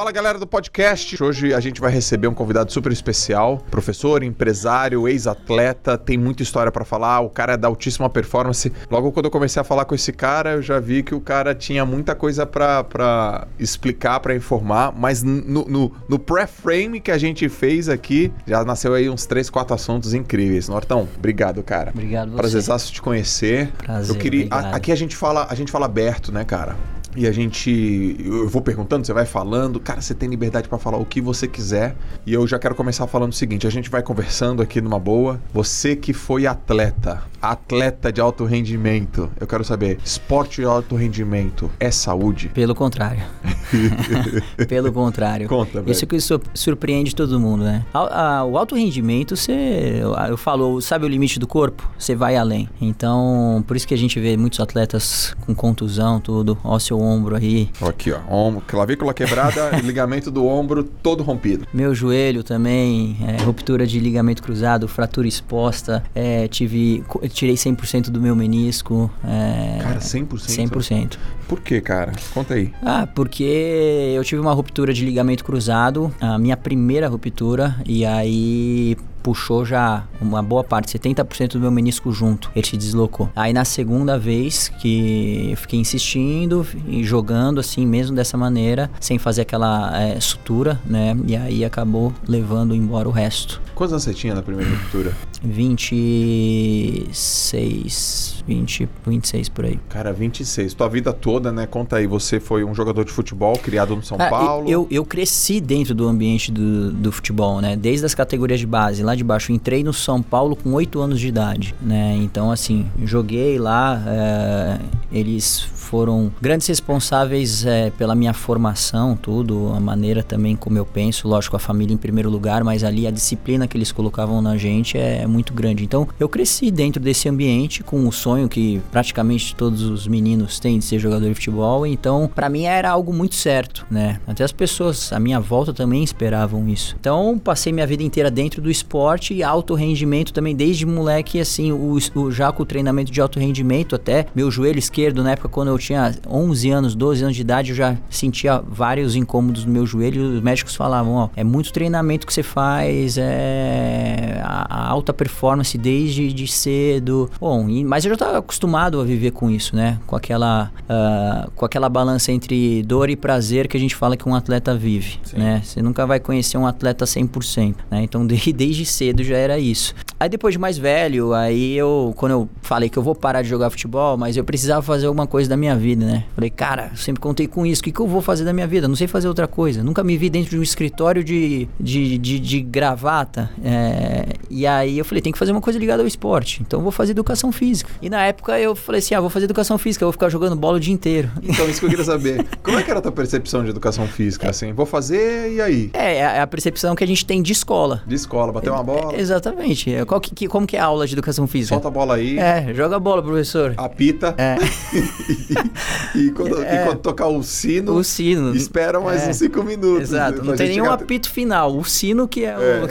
Fala galera do podcast. Hoje a gente vai receber um convidado super especial, professor, empresário, ex-atleta, tem muita história para falar. O cara é da altíssima performance. Logo quando eu comecei a falar com esse cara, eu já vi que o cara tinha muita coisa para explicar, para informar, mas no, no, no pré-frame que a gente fez aqui, já nasceu aí uns três, quatro assuntos incríveis. Nortão, obrigado, cara. Obrigado você. Prazerzaço te conhecer. Prazer, eu queria, a- aqui a gente fala, a gente fala aberto, né, cara? E a gente, eu vou perguntando, você vai falando, cara, você tem liberdade pra falar o que você quiser. E eu já quero começar falando o seguinte, a gente vai conversando aqui numa boa. Você que foi atleta, atleta de alto rendimento, eu quero saber, esporte de alto rendimento é saúde? Pelo contrário. Pelo contrário. Conta, velho. Isso que sur- surpreende todo mundo, né? O alto rendimento, você. Eu, falo, sabe o limite do corpo? Você vai além. Então, por isso que a gente vê muitos atletas com contusão, tudo, ó, seu ombro aí. Aqui, ó, ombro, clavícula quebrada, ligamento do ombro todo rompido. Meu joelho também, é, ruptura de ligamento cruzado, fratura exposta, é, tive, tirei 100% do meu menisco. É, Cara, 100%? 100%. Por quê, cara? Conta aí. Ah, porque eu tive uma ruptura de ligamento cruzado, a minha primeira ruptura, e aí puxou já uma boa parte, 70% do meu menisco junto, ele se deslocou. Aí na segunda vez que eu fiquei insistindo e jogando assim, mesmo dessa maneira, sem fazer aquela eh, sutura, né? E aí acabou levando embora o resto. Quantos anos você tinha na primeira ruptura? 26, 20, 26 por aí. Cara, 26. Tua vida toda, né? Conta aí, você foi um jogador de futebol criado no São Cara, Paulo. Eu, eu cresci dentro do ambiente do, do futebol, né? Desde as categorias de base, lá de baixo. Eu entrei no São Paulo com 8 anos de idade, né? Então, assim, joguei lá. é, eles foram grandes responsáveis é, pela minha formação, tudo. A maneira também como eu penso. Lógico, a família em primeiro lugar, mas ali a disciplina que eles colocavam na gente é, muito grande. Então, eu cresci dentro desse ambiente com o sonho que praticamente todos os meninos têm de ser jogador de futebol. Então, pra mim era algo muito certo, né? Até as pessoas à minha volta também esperavam isso. Então, passei minha vida inteira dentro do esporte e alto rendimento também desde moleque, assim, o, o já com o treinamento de alto rendimento até meu joelho esquerdo na época quando eu tinha 11 anos, 12 anos de idade, eu já sentia vários incômodos no meu joelho. Os médicos falavam, ó, é muito treinamento que você faz, é a, a alta performance desde de cedo. Bom, e- mas eu já estava acostumado a viver com isso, né? Com aquela, ah, com aquela balança entre dor e prazer que a gente fala que um atleta vive, né? Você nunca vai conhecer um atleta 100%, né? Então, de- desde cedo já era isso. Aí depois de mais velho, aí eu, quando eu falei que eu vou parar de jogar futebol, mas eu precisava fazer alguma coisa da minha vida, né? Falei, cara, eu sempre contei com isso, o que, que eu vou fazer da minha vida? Não sei fazer outra coisa. Nunca me vi dentro de um escritório de, de, de, de gravata. é, e aí eu falei, tem que fazer uma coisa ligada ao esporte. Então eu vou fazer educação física. E na época eu falei assim, ah, vou fazer educação física, eu vou ficar jogando bola o dia inteiro. Então, isso que eu queria saber. Como é que era a tua percepção de educação física? Assim, vou fazer e aí? É, é a percepção que a gente tem de escola. De escola, bater uma bola, Exatamente. É, Qual que, que- como que é a aula de educação física? solta a bola aí, É, joga bola, professor. apita. É. e, e quando, É. e quando tocar o sino, O sino. espera mais É. uns 5 minutos. Exato, pra não tem nenhum chegar- apito final, o sino que é, É,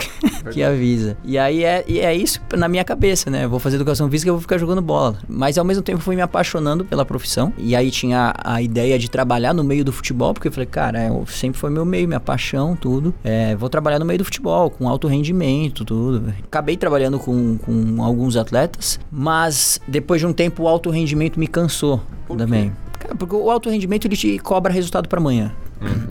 o que avisa. E aí é, é isso na minha cabeça, né? Eu vou fazer educação física, eu vou ficar jogando bola. Mas ao mesmo tempo fui me apaixonando pela profissão. E aí tinha a ideia de trabalhar no meio do futebol, porque eu falei, cara, eu, sempre foi meu meio, minha paixão, tudo. É, vou trabalhar no meio do futebol, com alto rendimento, tudo. Acabei trabalhando com, com alguns atletas, mas depois de um tempo o alto rendimento me cansou Por também. Cara, porque o alto rendimento ele te cobra resultado para amanhã.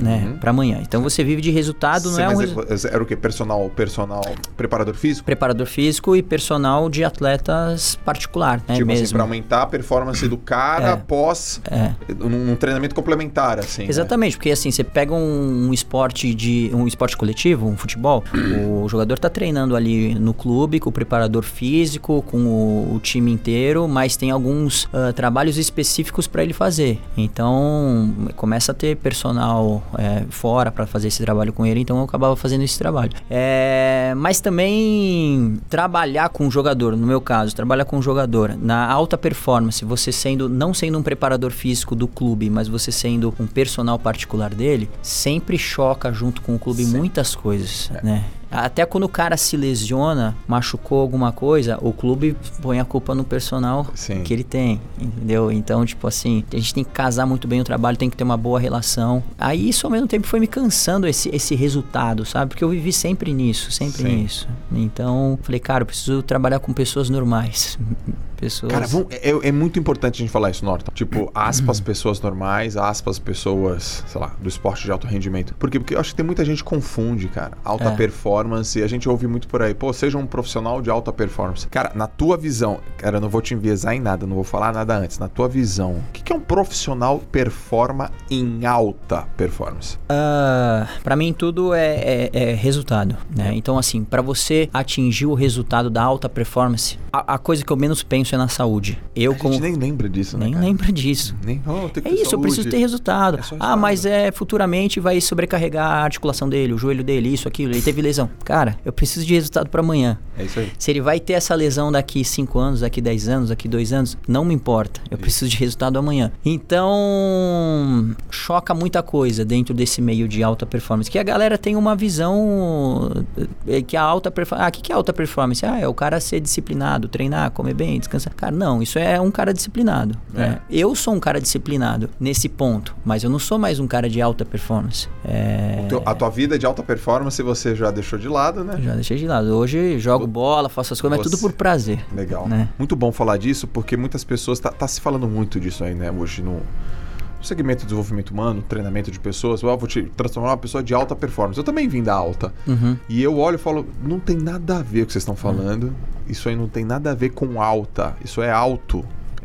Né? Pra amanhã. Então você vive de resultado, não Sim, é um mas resu- é- era o que? Personal, personal, preparador físico? preparador físico e personal de atletas particular, né? tipo assim, mesmo. pra aumentar a performance do cara É. após É. num, num treinamento complementar, assim. né? Exatamente, porque assim, você pega um, um esporte de um esporte coletivo, um futebol, o jogador tá treinando ali no clube com o preparador físico, com o, o time inteiro, mas tem alguns ah, trabalhos específicos para ele fazer. Então, começa a ter personal é, fora para fazer esse trabalho com ele, então eu acabava fazendo esse trabalho. É, mas também trabalhar com o jogador, no meu caso, trabalhar com o jogador na alta performance, você sendo não sendo um preparador físico do clube, mas você sendo um personal particular dele, sempre choca junto com o clube Sim. muitas coisas, né? Até quando o cara se lesiona, machucou alguma coisa, o clube põe a culpa no personal Sim. que ele tem, entendeu? Então, tipo assim, a gente tem que casar muito bem o trabalho, tem que ter uma boa relação. Aí isso ao mesmo tempo foi me cansando esse, esse resultado, sabe? Porque eu vivi sempre nisso, sempre Sim. nisso. Então, falei, cara, eu preciso trabalhar com pessoas normais. Pessoas... Cara, vamos, é, é, muito importante a gente falar isso, Norton. Tipo, aspas, pessoas normais, aspas, pessoas, sei lá, do esporte de alto rendimento. Por quê? Porque eu acho que tem muita gente que confunde, cara. Alta é. performance, a gente ouve muito por aí. Pô, seja um profissional de alta performance. Cara, na tua visão, cara, eu não vou te enviesar em nada, não vou falar nada antes. Na tua visão, o que, que é um profissional performa em alta performance? Uh, para mim, tudo é, é, é resultado, né? Então, assim, para você atingir o resultado da alta performance, a, a coisa que eu menos penso é na saúde. Eu a como gente nem lembra disso, né? Nem cara? lembra disso. Nem, oh, é isso, saúde. eu preciso ter resultado. É ah, mas é futuramente vai sobrecarregar a articulação dele, o joelho dele, isso, aquilo. Ele teve lesão. Cara, eu preciso de resultado para amanhã. É isso aí. Se ele vai ter essa lesão daqui 5 anos, daqui 10 anos, daqui 2 anos, não me importa. Eu isso. preciso de resultado amanhã. Então, choca muita coisa dentro desse meio de alta performance. Que a galera tem uma visão eh, que a alta performance. Ah, o que, que é alta performance? Ah, é o cara ser disciplinado, treinar, comer bem, descansar Cara, não, isso é um cara disciplinado. É. Né? Eu sou um cara disciplinado nesse ponto, mas eu não sou mais um cara de alta performance. É... Teu, a tua vida de alta performance você já deixou de lado, né? Já deixei de lado. Hoje jogo bola, faço as coisas, você... mas tudo por prazer. Legal. Né? Muito bom falar disso, porque muitas pessoas. Tá, tá se falando muito disso aí, né, hoje no segmento de desenvolvimento humano, treinamento de pessoas, eu vou te transformar uma pessoa de alta performance. Eu também vim da alta. Uhum. E eu olho e falo, não tem nada a ver com o que vocês estão falando. Uhum. Isso aí não tem nada a ver com alta. Isso é alto.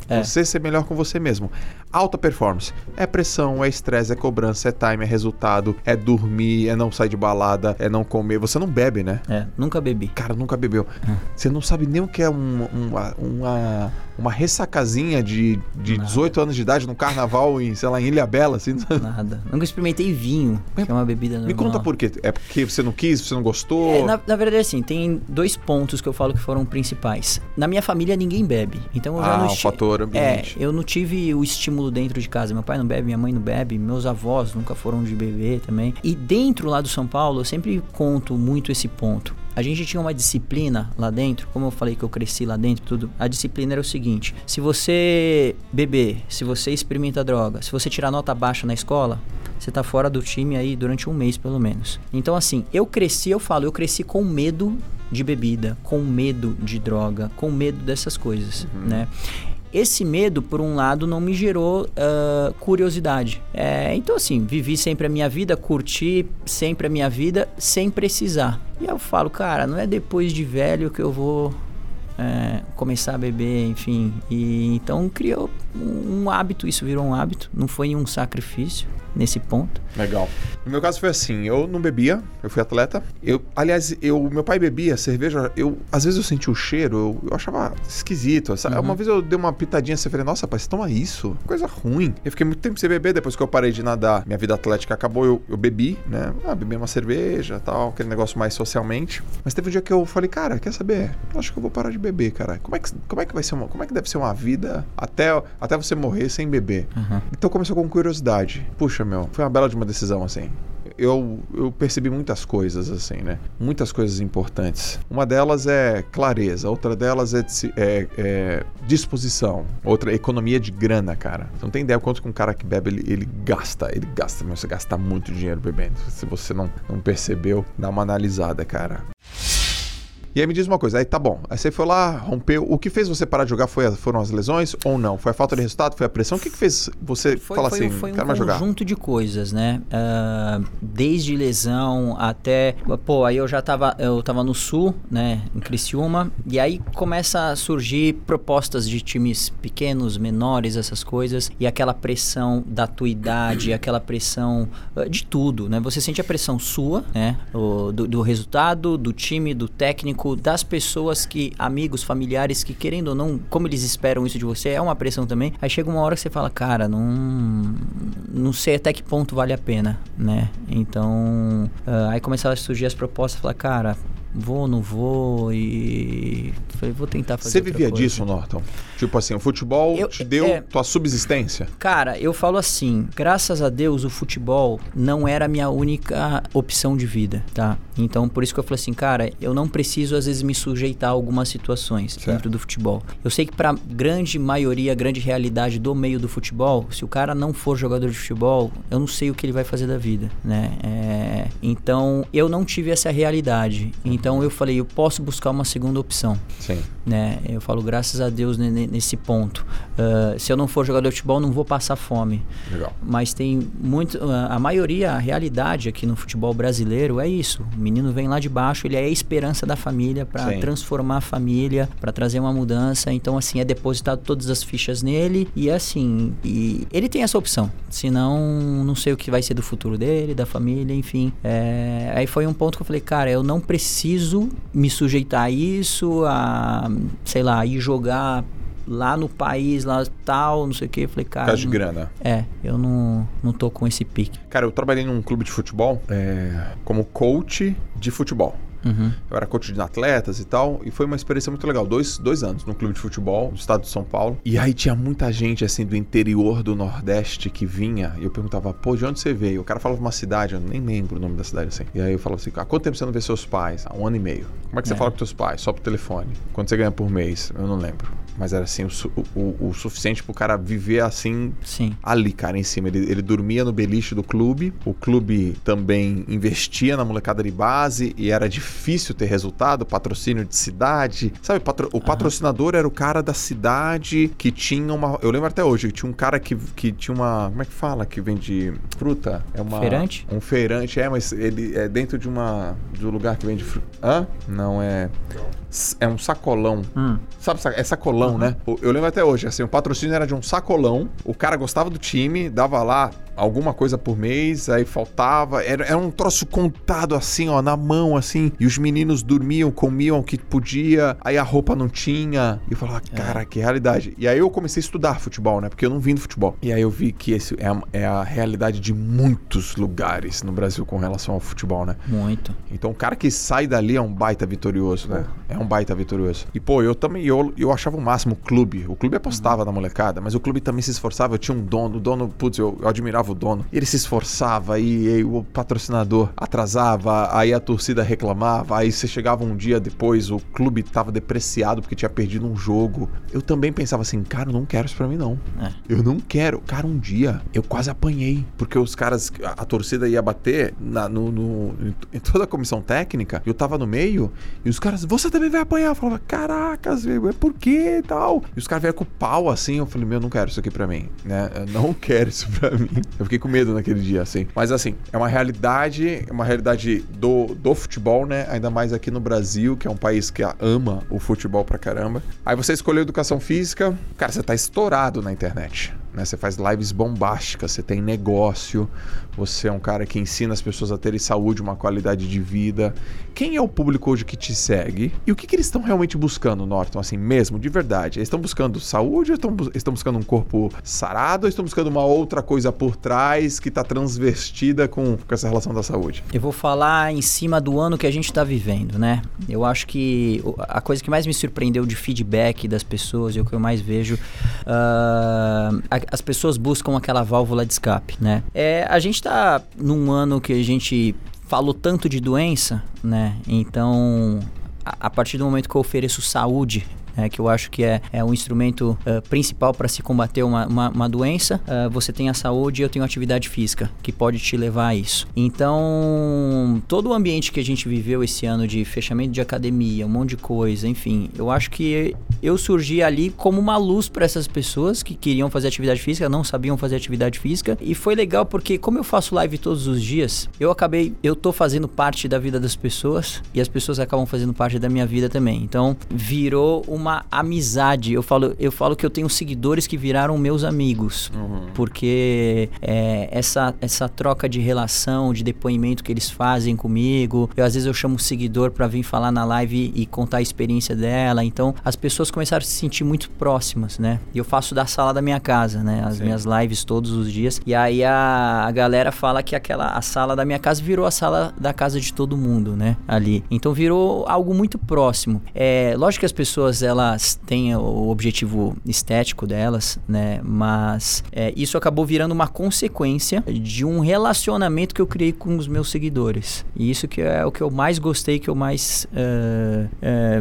É. Você ser melhor com você mesmo. Alta performance. É pressão, é estresse, é cobrança, é time, é resultado, é dormir, é não sair de balada, é não comer. Você não bebe, né? É, nunca bebi. Cara, nunca bebeu. É. Você não sabe nem o que é um, uma, uma, uma ressacazinha de, de 18 anos de idade no carnaval em, sei lá, em Ilha Bela, assim. Nada. Nunca experimentei vinho, que é uma bebida normal. Me conta por quê. É porque você não quis, você não gostou? É, na, na, verdade, assim, tem dois pontos que eu falo que foram principais. Na minha família, ninguém bebe. Então eu ah, já não... Ah, um fator ambiente. É, eu não tive o estímulo dentro de casa. Meu pai não bebe, minha mãe não bebe, meus avós nunca foram de beber também. E dentro lá do São Paulo, eu sempre conto muito esse ponto. A gente tinha uma disciplina lá dentro, como eu falei que eu cresci lá dentro, tudo. A disciplina era o seguinte: se você beber, se você experimenta droga, se você tirar nota baixa na escola, você tá fora do time aí durante um mês pelo menos. Então assim, eu cresci, eu falo, eu cresci com medo de bebida, com medo de droga, com medo dessas coisas, uhum. né? Esse medo, por um lado, não me gerou uh, curiosidade. É, então, assim, vivi sempre a minha vida, curti sempre a minha vida, sem precisar. E eu falo, cara, não é depois de velho que eu vou é, começar a beber, enfim. E então criou um, um hábito, isso virou um hábito, não foi um sacrifício nesse ponto. Legal. No meu caso foi assim, eu não bebia, eu fui atleta. Eu, aliás, eu, meu pai bebia cerveja, eu às vezes eu sentia o cheiro, eu, eu achava esquisito. Uhum. Uma vez eu dei uma pitadinha assim, falei, nossa, pai, você toma isso? Coisa ruim. Eu fiquei muito tempo sem beber, depois que eu parei de nadar, minha vida atlética acabou, eu, eu bebi, né? Ah, bebi uma cerveja, tal, aquele negócio mais socialmente. Mas teve um dia que eu falei, cara, quer saber? Eu acho que eu vou parar de beber, cara. Como é que, como é que vai ser uma, como é que deve ser uma vida até, até você morrer sem beber? Uhum. Então começou com curiosidade. Puxa, Poxa, meu, foi uma bela de uma decisão, assim. Eu, eu percebi muitas coisas, assim, né? Muitas coisas importantes. Uma delas é clareza, outra delas é, é, é disposição, outra economia de grana, cara. Você não tem ideia quanto que um cara que bebe, ele, ele gasta, ele gasta, mas você gasta muito dinheiro bebendo. Se você não, não percebeu, dá uma analisada, cara. E aí me diz uma coisa, aí tá bom. Aí você foi lá, rompeu. O que fez você parar de jogar foi, foram as lesões ou não? Foi a falta de resultado? Foi a pressão? O que, que fez você foi, falar foi, assim, foi quero um mais jogar? Foi um conjunto de coisas, né? Uh, desde lesão até... Pô, aí eu já tava, eu tava no Sul, né? Em Criciúma. E aí começa a surgir propostas de times pequenos, menores, essas coisas. E aquela pressão da tua idade, aquela pressão uh, de tudo, né? Você sente a pressão sua, né? O, do, do resultado, do time, do técnico das pessoas que, amigos, familiares, que querendo ou não, como eles esperam isso de você, é uma pressão também. Aí chega uma hora que você fala, cara, não, não sei até que ponto vale a pena, né? Então, uh, aí começaram a surgir as propostas, falar, cara, vou, não vou e falei, vou tentar fazer Você vivia coisa. disso, Norton? Tipo assim, o futebol Eu- te deu é- tua subsistência? Cara, eu falo assim, graças a Deus o futebol não era a minha única opção de vida, tá? Então por isso que eu falei assim, cara, eu não preciso às vezes me sujeitar a algumas situações Certo. dentro do futebol. Eu sei que pra grande maioria, grande realidade do meio do futebol, se o cara não for jogador de futebol, eu não sei o que ele vai fazer da vida, né? É, então eu não tive essa realidade. Então eu falei, eu posso buscar uma segunda opção Sim. né? Eu falo graças a Deus ne- nesse ponto. Ah, se eu não for jogador de futebol, não vou passar fome. Legal. Mas tem muito. ah, a maioria, a realidade aqui no futebol brasileiro é isso. O menino vem lá de baixo, ele é a esperança da família para transformar a família, para trazer uma mudança. Então, assim, é depositado todas as fichas nele e assim. E ele tem essa opção. Senão, não sei o que vai ser do futuro dele, da família, enfim. É, aí foi um ponto que eu falei, cara, eu não preciso me sujeitar a isso, a, sei lá, ir jogar lá no país, lá tal, não sei o que. Eu falei, cara. causa de grana. é, eu não, não tô com esse pique. Cara, eu trabalhei num clube de futebol é, como coach de futebol. Uhum. Eu era coach de atletas e tal, e foi uma experiência muito legal. Dois, dois anos no clube de futebol do estado de São Paulo. E aí tinha muita gente, assim, do interior do Nordeste que vinha, e eu perguntava, pô, de onde você veio? O cara falava uma cidade, eu nem lembro o nome da cidade, assim. E aí eu falava assim, há quanto tempo você não vê seus pais? Há um ano e meio. Como é que você É. fala com seus pais? Só por telefone. Quanto você ganha por mês? Eu não lembro. Mas era assim, o, o, o suficiente pro cara viver assim Sim. ali, cara, em cima. Ele, ele dormia no beliche do clube. O clube também investia na molecada de base e era difícil ter resultado. Patrocínio de cidade. Sabe, patro- o patrocinador era o cara da cidade que tinha uma. Eu lembro até hoje, que tinha um cara que, que tinha uma. Como é que fala? Que vende fruta? É uma. Feirante? Um feirante, é, mas ele é dentro de uma. de um lugar que vende fruta. Hã? Não, é. É um sacolão. Hum. Sabe, sa- é sacolão, né? O- Eu lembro até hoje, assim, o patrocínio era de um sacolão, o cara gostava do time, dava lá alguma coisa por mês, aí faltava, era, era um troço contado assim, ó, na mão, assim, e os meninos dormiam, comiam o que podia, aí a roupa não tinha, e eu falava, cara, que realidade. E aí eu comecei a estudar futebol, né, porque eu não vim do futebol. E aí eu vi que esse é a, é a realidade de muitos lugares no Brasil com relação ao futebol, né? Muito. Então o cara que sai dali é um baita vitorioso, né? É um baita vitorioso. E pô, eu também, eu, eu achava o máximo o clube. O clube apostava na molecada, mas o clube também se esforçava. Eu tinha um dono, o dono, putz, eu, eu admirava o dono. Ele se esforçava e, aí o patrocinador atrasava, aí a torcida reclamava, aí você chegava um dia depois, o clube tava depreciado porque tinha perdido um jogo. Eu também pensava assim, cara, eu não quero isso pra mim não. É. Eu não quero. Cara, um dia eu quase apanhei. Porque os caras, a, a torcida ia bater na- no, no- em, em toda a comissão técnica. Eu tava no meio e os caras, você também vai apanhar. Eu falava, caracas, velho, é por quê e tal? E os caras vieram com o pau assim. Eu falei, meu, eu não quero isso aqui pra mim, né? Eu não quero isso pra mim. Eu fiquei com medo naquele dia, assim. Mas assim, é uma realidade, é uma realidade do, do futebol, né? Ainda mais aqui no Brasil, que é um país que ama o futebol pra caramba. Aí você escolheu educação física, cara, você tá estourado na internet. Né? Você faz lives bombásticas, você tem negócio, você é um cara que ensina as pessoas a terem saúde, uma qualidade de vida. Quem é o público hoje que te segue? E o que, que eles estão realmente buscando, Norton? Assim, mesmo, de verdade? Eles estão buscando saúde ou estão, estão buscando um corpo sarado ou estão buscando uma outra coisa por trás que está transvestida com, com essa relação da saúde? Eu vou falar em cima do ano que a gente tá vivendo, né? Eu acho que a coisa que mais me surpreendeu de feedback das pessoas e o que eu mais vejo, a- as pessoas buscam aquela válvula de escape, né? É, a gente tá num ano que a gente falou tanto de doença, né? Então, a, a partir do momento que eu ofereço saúde é, que eu acho que é, é o instrumento eh, principal para se combater uma, uma, uma doença. eh, você tem a saúde e eu tenho atividade física, que pode te levar a isso. Então, todo o ambiente que a gente viveu esse ano de fechamento de academia, um monte de coisa, enfim, eu acho que eu surgi ali como uma luz para essas pessoas que queriam fazer atividade física, não sabiam fazer atividade física. E foi legal porque, como eu faço live todos os dias, eu acabei, eu tô fazendo parte da vida das pessoas e as pessoas acabam fazendo parte da minha vida também. Então, virou uma uma amizade. Eu falo, eu falo que eu tenho seguidores que viraram meus amigos. Uhum. Porque é, essa, essa troca de relação, de depoimento que eles fazem comigo. Eu, às vezes eu chamo um seguidor para vir falar na live e contar a experiência dela. Então as pessoas começaram a se sentir muito próximas, né? E eu faço da sala da minha casa, né? As Sim. minhas lives todos os dias. E aí a, a galera fala que aquela a sala da minha casa virou a sala da casa de todo mundo, né? Ali. Então virou algo muito próximo. É, lógico que as pessoas elas têm o objetivo estético delas, né? Mas é, isso acabou virando uma consequência de um relacionamento que eu criei com os meus seguidores. E isso que é o que eu mais gostei, que eu mais uh,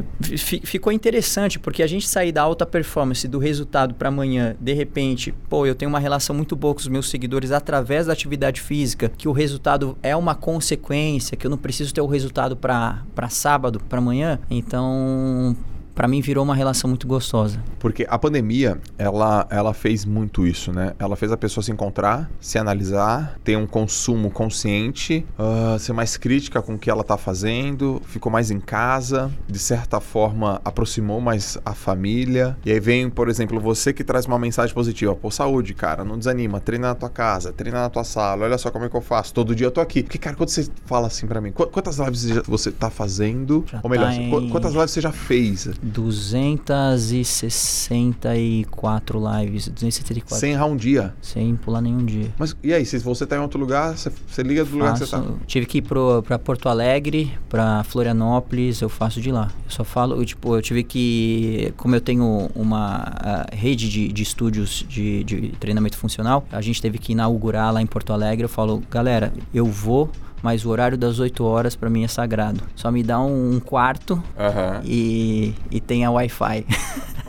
uh, ficou interessante porque a gente sair da alta performance do resultado para amanhã, de repente, pô, eu tenho uma relação muito boa com os meus seguidores através da atividade física, que o resultado é uma consequência, que eu não preciso ter o resultado para sábado, para amanhã. Então, para mim virou uma relação muito gostosa. Porque a pandemia, ela, ela fez muito isso, né? Ela fez a pessoa se encontrar, se analisar, ter um consumo consciente, uh, ser mais crítica com o que ela tá fazendo, ficou mais em casa, de certa forma aproximou mais a família. E aí vem, por exemplo, você que traz uma mensagem positiva, pô, saúde, cara, não desanima, treina na tua casa, treina na tua sala, olha só como é que eu faço, todo dia eu tô aqui. Porque, cara, quando você fala assim para mim, quantas lives você tá fazendo? Já ou melhor, tá em... quantas lives você já fez? 264 lives. 274. Sem errar um dia. Sem pular nenhum dia. Mas e aí, se você tá em outro lugar, você, você liga do faço, lugar que você tá? Tive que ir pro, pra Porto Alegre, pra Florianópolis, eu faço de lá. Eu só falo, eu, tipo, eu tive que. Como eu tenho uma rede de, de estúdios de, de treinamento funcional, a gente teve que inaugurar lá em Porto Alegre. Eu falo, galera, eu vou mas o horário das 8 horas para mim é sagrado. Só me dá um, um quarto uhum. e, e tem a Wi-Fi.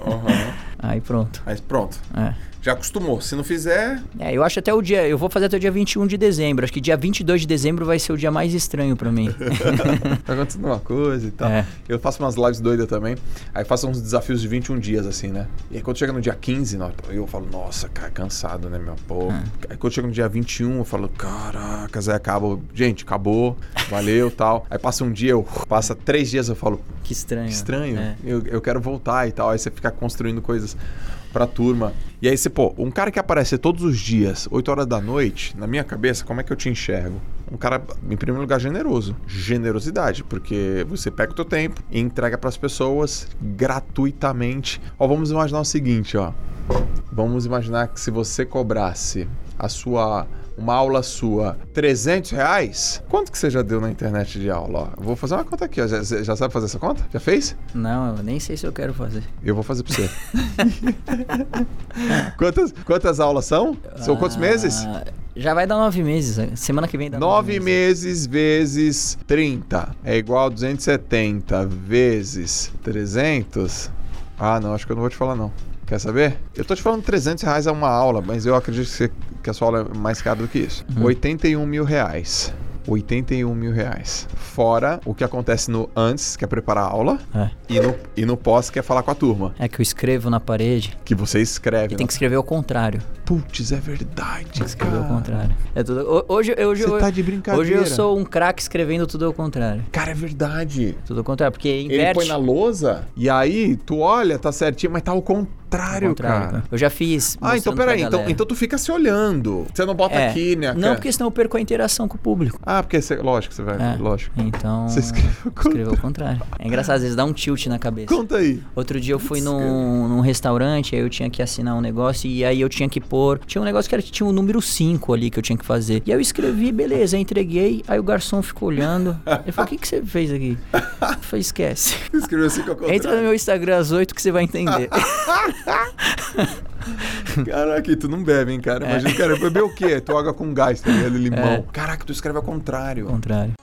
Uhum. Aí pronto. Aí pronto. É já acostumou. Se não fizer. É, eu acho até o dia. Eu vou fazer até o dia 21 de dezembro. Acho que dia 22 de dezembro vai ser o dia mais estranho para mim. tá acontecendo uma coisa e tal. É. Eu faço umas lives doidas também. Aí faço uns desafios de 21 dias, assim, né? E aí quando chega no dia 15, eu falo, nossa, cara, cansado, né, meu? Pô. É. Aí quando chega no dia 21, eu falo, caraca, Zé, acaba. Gente, acabou, valeu tal. Aí passa um dia, eu passa três dias, eu falo. Que estranho. Que estranho. É. Eu, eu quero voltar e tal. Aí você fica construindo coisas pra turma. E aí você, pô, um cara que aparece todos os dias, 8 horas da noite, na minha cabeça, como é que eu te enxergo? Um cara, em primeiro lugar, generoso. Generosidade, porque você pega o teu tempo e entrega para as pessoas gratuitamente. Ó, vamos imaginar o seguinte, ó. Vamos imaginar que se você cobrasse a sua uma aula sua, 300 reais? Quanto que você já deu na internet de aula? Ó, vou fazer uma conta aqui, ó. Já, já, sabe fazer essa conta? Já fez? Não, eu nem sei se eu quero fazer. Eu vou fazer pra você. quantas, quantas aulas são? São quantos ah, meses? Já vai dar nove meses. Semana que vem dá nove, nove meses. meses vezes 30 é igual a 270 vezes 300. Ah, não, acho que eu não vou te falar não. Quer saber? Eu tô te falando 300 reais é uma aula, mas eu acredito que, você, que a sua aula é mais cara do que isso. Uhum. 81 mil reais. 81 mil reais. Fora o que acontece no antes, que é preparar a aula, é. e no, e no pós, que é falar com a turma. É que eu escrevo na parede. Que você escreve. E tem que escrever ao contrário. Putz, é verdade. Tem que escrever ao contrário. É tudo, hoje, hoje, você tá de brincadeira. Hoje eu sou um craque escrevendo tudo ao contrário. Cara, é verdade. Tudo ao contrário, porque inverte. Ele põe na lousa, e aí tu olha, tá certinho, mas tá ao contrário contrário, contrário cara. Eu já fiz. Ah, então peraí. Então, então tu fica se olhando. Você não bota é, aqui, né? Não, porque senão eu perco a interação com o público. Ah, porque você, lógico, você vai. É, lógico. Então. Você escreveu o contrário. É engraçado, às vezes dá um tilt na cabeça. Conta aí. Outro dia eu fui num, num restaurante, aí eu tinha que assinar um negócio e aí eu tinha que pôr. Tinha um negócio que era, tinha um número 5 ali que eu tinha que fazer. E aí eu escrevi, beleza, entreguei. Aí o garçom ficou olhando. Ele falou: o que, que você fez aqui? Eu falei, esquece. Escreveu assim com Entra no meu Instagram às 8 que você vai entender. Caraca, tu não bebe, hein, cara? Imagina, é. cara, beber o quê? Tu água com gás, tá ligado? Limão. É. Caraca, tu escreve ao contrário. Ao contrário.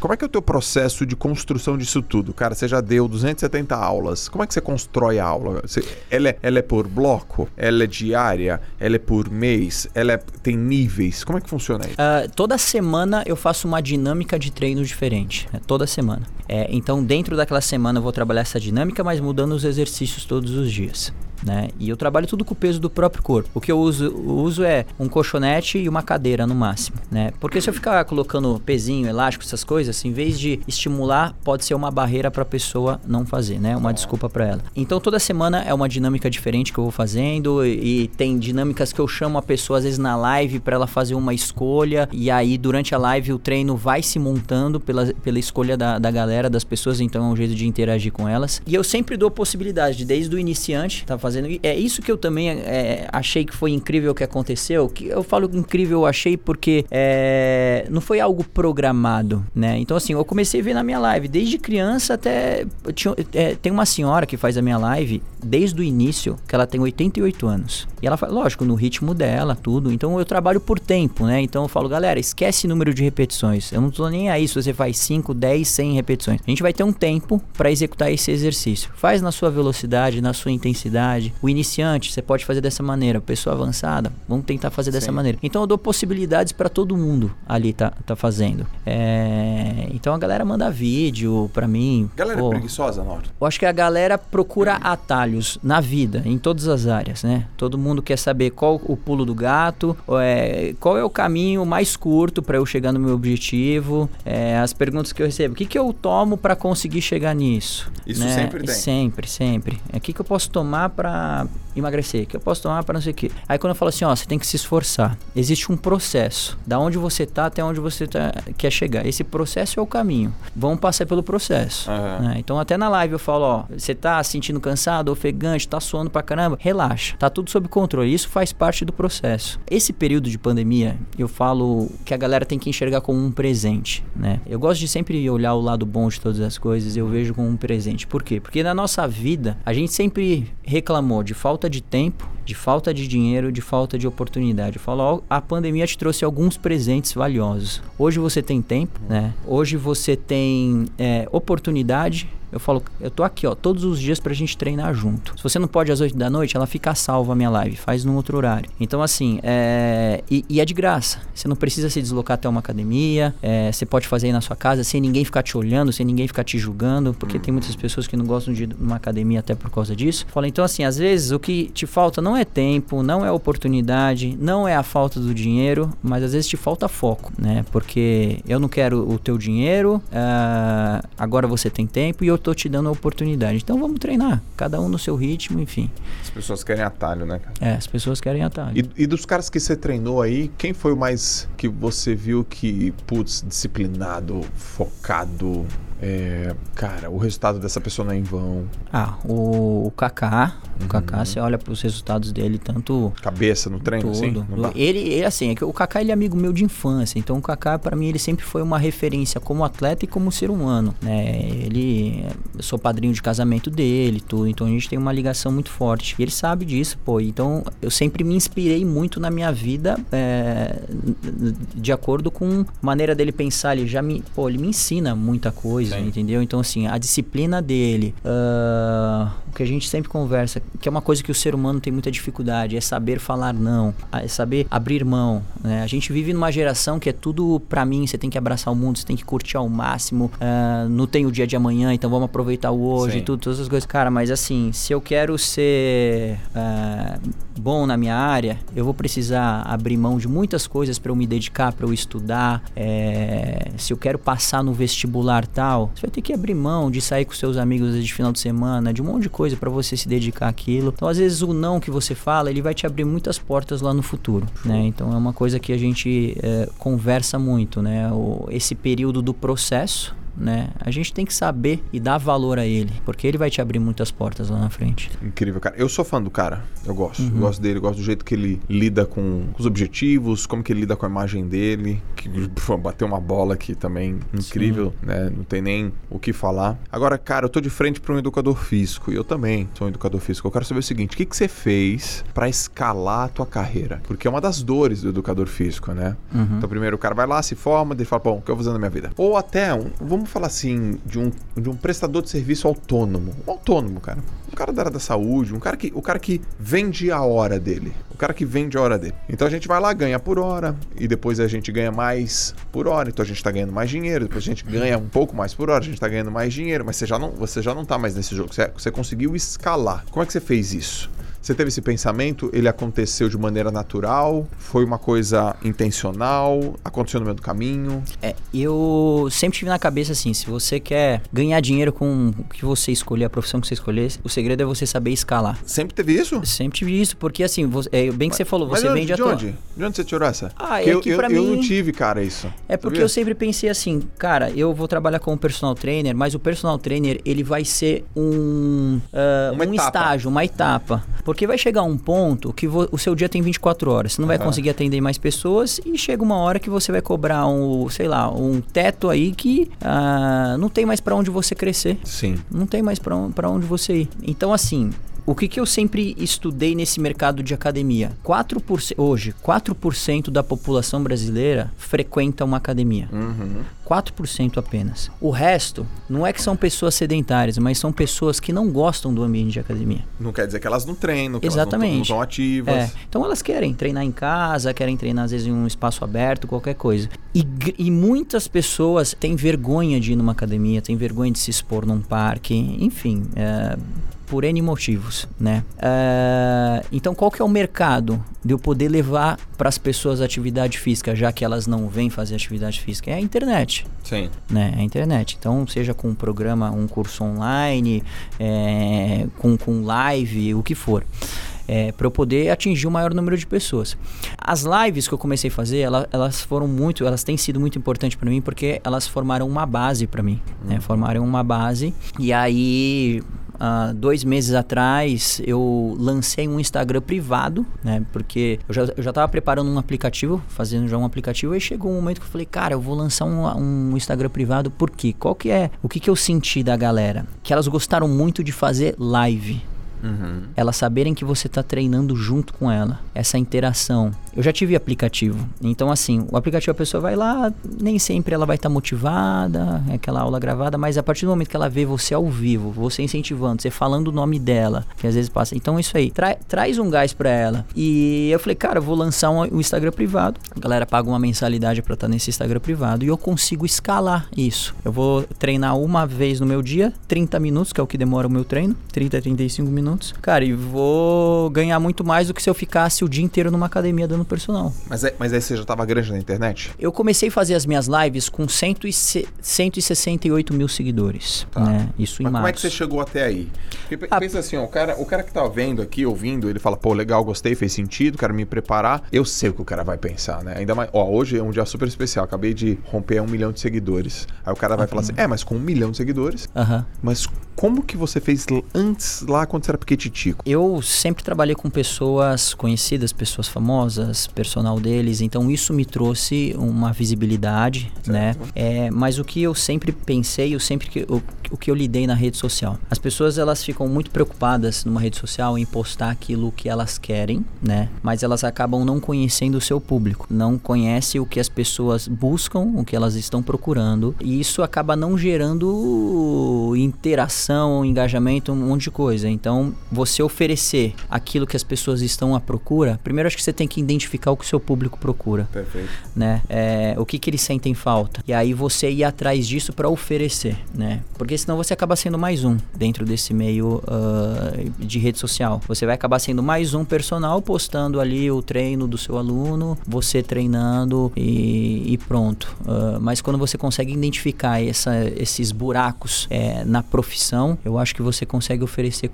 Como é que é o teu processo de construção disso tudo? Cara, você já deu 270 aulas. Como é que você constrói a aula? Você, ela, é, ela é por bloco? Ela é diária? Ela é por mês? Ela é, tem níveis? Como é que funciona isso? Uh, toda semana eu faço uma dinâmica de treino diferente. Né? Toda semana. É, então, dentro daquela semana eu vou trabalhar essa dinâmica, mas mudando os exercícios todos os dias. né? E eu trabalho tudo com o peso do próprio corpo. O que eu uso, uso é um colchonete e uma cadeira no máximo, né? Porque se eu ficar colocando pezinho, elástico, essas coisas, em vez de estimular, pode ser uma barreira para a pessoa não fazer, né? Uma desculpa para ela. Então toda semana é uma dinâmica diferente que eu vou fazendo e, e tem dinâmicas que eu chamo a pessoa às vezes na live para ela fazer uma escolha e aí durante a live o treino vai se montando pela, pela escolha da, da galera, das pessoas, então é um jeito de interagir com elas. E eu sempre dou possibilidade de desde o iniciante tá fazendo. É isso que eu também é, achei que foi incrível que aconteceu. Que eu falo incrível, eu achei porque é, não foi algo programado, né? Então, assim, eu comecei a ver na minha live, desde criança até. Tinha, é, tem uma senhora que faz a minha live desde o início, que ela tem 88 anos. E ela faz, lógico, no ritmo dela, tudo. Então eu trabalho por tempo, né? Então eu falo, galera, esquece número de repetições. Eu não tô nem aí se você faz 5, 10, 100 repetições. A gente vai ter um tempo para executar esse exercício. Faz na sua velocidade, na sua intensidade. O iniciante, você pode fazer dessa maneira. Pessoa avançada, vamos tentar fazer dessa Sim. maneira. Então eu dou possibilidades para todo mundo ali tá, tá fazendo. É... Então a galera manda vídeo para mim. Galera pô, preguiçosa, Norton? Eu acho que a galera procura atalhos na vida, em todas as áreas, né? Todo mundo quer saber qual o pulo do gato, é, qual é o caminho mais curto para eu chegar no meu objetivo. É, as perguntas que eu recebo: o que, que eu tomo para conseguir chegar nisso? Isso né? sempre tem. Sempre, sempre. É, o que, que eu posso tomar para emagrecer? Que eu posso tomar para não sei o quê? Aí quando eu falo assim: ó, você tem que se esforçar. Existe um processo. Da onde você tá até onde você tá, quer chegar. Esse processo é o caminho. Vamos passar pelo processo. Uhum. Né? Então até na live eu falo: ó, você tá sentindo cansado, ofegante, tá suando pra caramba? Relaxa. Tá tudo sob controle. Isso faz parte do processo. Esse período de pandemia, eu falo que a galera tem que enxergar como um presente, né? Eu gosto de sempre olhar o lado bom de todas as coisas, eu vejo como um presente. Por quê? Porque na nossa vida, a gente sempre reclamou de falta de tempo, de falta de dinheiro, de falta de oportunidade. Eu falo, a pandemia te trouxe alguns presentes valiosos. Hoje você tem tempo, né? Hoje você tem é, oportunidade, eu falo, eu tô aqui, ó, todos os dias pra gente treinar junto. Se você não pode às 8 da noite, ela fica salva a minha live, faz num outro horário. Então, assim, é. E, e é de graça. Você não precisa se deslocar até uma academia, é, você pode fazer aí na sua casa sem ninguém ficar te olhando, sem ninguém ficar te julgando, porque hum. tem muitas pessoas que não gostam de ir numa academia até por causa disso. Fala, então, assim, às vezes o que te falta não é tempo, não é oportunidade, não é a falta do dinheiro, mas às vezes te falta foco, né? Porque eu não quero o teu dinheiro, uh, agora você tem tempo e eu tô te dando a oportunidade. Então vamos treinar, cada um no seu ritmo, enfim. As pessoas querem atalho, né, cara? É, as pessoas querem atalho. E, e dos caras que você treinou aí, quem foi o mais que você viu que, putz, disciplinado, focado, é, cara, o resultado dessa pessoa não é em vão. Ah, o, o Kaká, uhum. o Kaká, você olha para os resultados dele, tanto cabeça no treino, tudo. Assim, ele, ele assim, é que o Kaká ele é amigo meu de infância, então o Kaká para mim ele sempre foi uma referência como atleta e como ser humano, né? Ele, eu sou padrinho de casamento dele, tudo, então a gente tem uma ligação muito forte. E ele sabe disso, pô. Então eu sempre me inspirei muito na minha vida, é, de acordo com a maneira dele pensar. Ele já me, pô, ele me ensina muita coisa, Sim. entendeu? Então, assim, a disciplina dele, uh, que a gente sempre conversa, que é uma coisa que o ser humano tem muita dificuldade, é saber falar não, é saber abrir mão. Né? A gente vive numa geração que é tudo para mim, você tem que abraçar o mundo, você tem que curtir ao máximo, uh, não tem o dia de amanhã, então vamos aproveitar o hoje, tudo, todas as coisas. Cara, mas assim, se eu quero ser uh, bom na minha área, eu vou precisar abrir mão de muitas coisas para eu me dedicar, para eu estudar. É, se eu quero passar no vestibular tal, você vai ter que abrir mão de sair com seus amigos de final de semana, de um monte de coisa para você se dedicar àquilo. Então, às vezes, o não que você fala, ele vai te abrir muitas portas lá no futuro, né? Então, é uma coisa que a gente é, conversa muito, né? O, esse período do processo, né? A gente tem que saber e dar valor a ele, porque ele vai te abrir muitas portas lá na frente. Incrível, cara. Eu sou fã do cara. Eu gosto. Uhum. Eu gosto dele, eu gosto do jeito que ele lida com os objetivos, como que ele lida com a imagem dele. Que bateu uma bola aqui também incrível, Sim. né? Não tem nem o que falar. Agora, cara, eu tô de frente para um educador físico e eu também sou um educador físico. Eu quero saber o seguinte: o que, que você fez para escalar a tua carreira? Porque é uma das dores do educador físico, né? Uhum. Então, primeiro o cara vai lá, se forma, ele fala, bom, o que eu vou fazer na minha vida? Ou até, um, vamos vamos falar assim, de um, de um prestador de serviço autônomo. Um autônomo, cara. Um cara da área da saúde, um cara que, o cara que vende a hora dele. O cara que vende a hora dele. Então a gente vai lá, ganha por hora, e depois a gente ganha mais por hora. Então a gente tá ganhando mais dinheiro, depois a gente ganha um pouco mais por hora, a gente tá ganhando mais dinheiro, mas você já não, você já não tá mais nesse jogo. Você, você conseguiu escalar. Como é que você fez isso? Você teve esse pensamento? Ele aconteceu de maneira natural? Foi uma coisa intencional? Aconteceu no meio do caminho? É, eu sempre tive na cabeça assim: se você quer ganhar dinheiro com o que você escolher, a profissão que você escolher, o segredo é você saber escalar. Sempre teve isso? Sempre tive isso, porque assim, você, é, bem que você falou, você Mas vende de a tua. onde? De onde você tirou essa? Ah, é eu, que eu, pra eu mim- não tive, cara, isso. É porque Sabia? eu sempre pensei assim, cara, eu vou trabalhar como personal trainer, mas o personal trainer ele vai ser um, Uma um etapa. estágio, uma etapa. Porque vai chegar um ponto que o seu dia tem 24 horas, você não vai conseguir atender mais pessoas e chega uma hora que você vai cobrar um, sei lá, um teto aí que ah, não tem mais pra onde você crescer. Sim. Não tem mais pra onde você ir. Então, assim, o que, que eu sempre estudei nesse mercado de academia? 4%, hoje, 4% da população brasileira frequenta uma academia. Uhum. 4% apenas. O resto não é que são pessoas sedentárias, mas são pessoas que não gostam do ambiente de academia. Não quer dizer que elas não treinam, que Exatamente. elas não estão ativas. É, então elas querem treinar em casa, querem treinar às vezes em um espaço aberto, qualquer coisa. E, e muitas pessoas têm vergonha de ir numa academia, têm vergonha de se expor num parque, enfim, é, por N motivos, né? É, então qual que é o mercado de eu poder levar para as pessoas atividade física, já que elas não vêm fazer atividade física? É a internet Sim. né? É a internet. Então, seja com um programa, um curso online, é, com, com live, o que for. É, para eu poder atingir o maior número de pessoas. As lives que eu comecei a fazer, ela- elas foram muito, elas têm sido muito importantes para mim porque elas formaram uma base para mim, né? Formaram uma base e aí há dois meses atrás eu lancei um Instagram privado, né? Porque eu já, eu já tava preparando um aplicativo, fazendo já um aplicativo, e chegou um momento que eu falei, cara, eu vou lançar um, um Instagram privado, por quê? Qual que é? O que, que eu senti da galera? Que elas gostaram muito de fazer live. Uhum. Elas saberem que você está treinando junto com ela. Essa interação. Eu já tive aplicativo. Então, assim, o aplicativo a pessoa vai lá, nem sempre ela vai estar motivada, é aquela aula gravada, mas a partir do momento que ela vê você ao vivo, você incentivando, você falando o nome dela, que às vezes passa. Então, isso aí, tra- traz um gás pra ela. E eu falei, cara, eu vou lançar um, um Instagram privado. A galera paga uma mensalidade pra estar nesse Instagram privado e eu consigo escalar isso. Eu vou treinar uma vez no meu dia, 30 minutos, que é o que demora o meu treino, 30 a 35 minutos. Cara, e vou ganhar muito mais do que se eu ficasse o dia inteiro numa academia dando personal. Mas, é- mas aí você já tava grande na internet? Eu comecei a fazer as minhas lives com 100 e se- 168 mil seguidores. Tá. Né? Isso em Mas março. como é que você chegou até aí? Porque Ah, pensa assim, ó, o cara, o cara que tá vendo aqui, ouvindo, ele fala, pô, legal, gostei, fez sentido, quero me preparar. Eu sei o que o cara vai pensar, né? Ainda mais, ó, hoje é um dia super especial, acabei de romper um milhão de seguidores. Aí o cara vai falar assim, é, mas com um milhão de seguidores, Aham. mas como que você fez antes, lá quando você era pequititico? Eu sempre trabalhei com pessoas conhecidas, pessoas famosas, personal deles, então isso me trouxe uma visibilidade, né? É, mas o que eu sempre pensei, eu sempre que o, o que eu lidei na rede social. As pessoas elas ficam muito preocupadas numa rede social em postar aquilo que elas querem, né? Mas elas acabam não conhecendo o seu público, não conhece o que as pessoas buscam, o que elas estão procurando, e isso acaba não gerando interação, engajamento, um monte de coisa. Então, você oferecer aquilo que as pessoas estão à procura, primeiro acho que você tem que identificar o que o seu público procura Perfeito. né? É, o que, que eles sentem falta. E aí você ir atrás disso para oferecer, né? Porque senão você acaba sendo mais um dentro desse meio ah, de rede social. Você vai acabar sendo mais um personal postando ali o treino do seu aluno, você treinando e, e pronto. Ah, mas quando você consegue identificar essa, esses buracos é, na profissão, eu acho que você consegue oferecer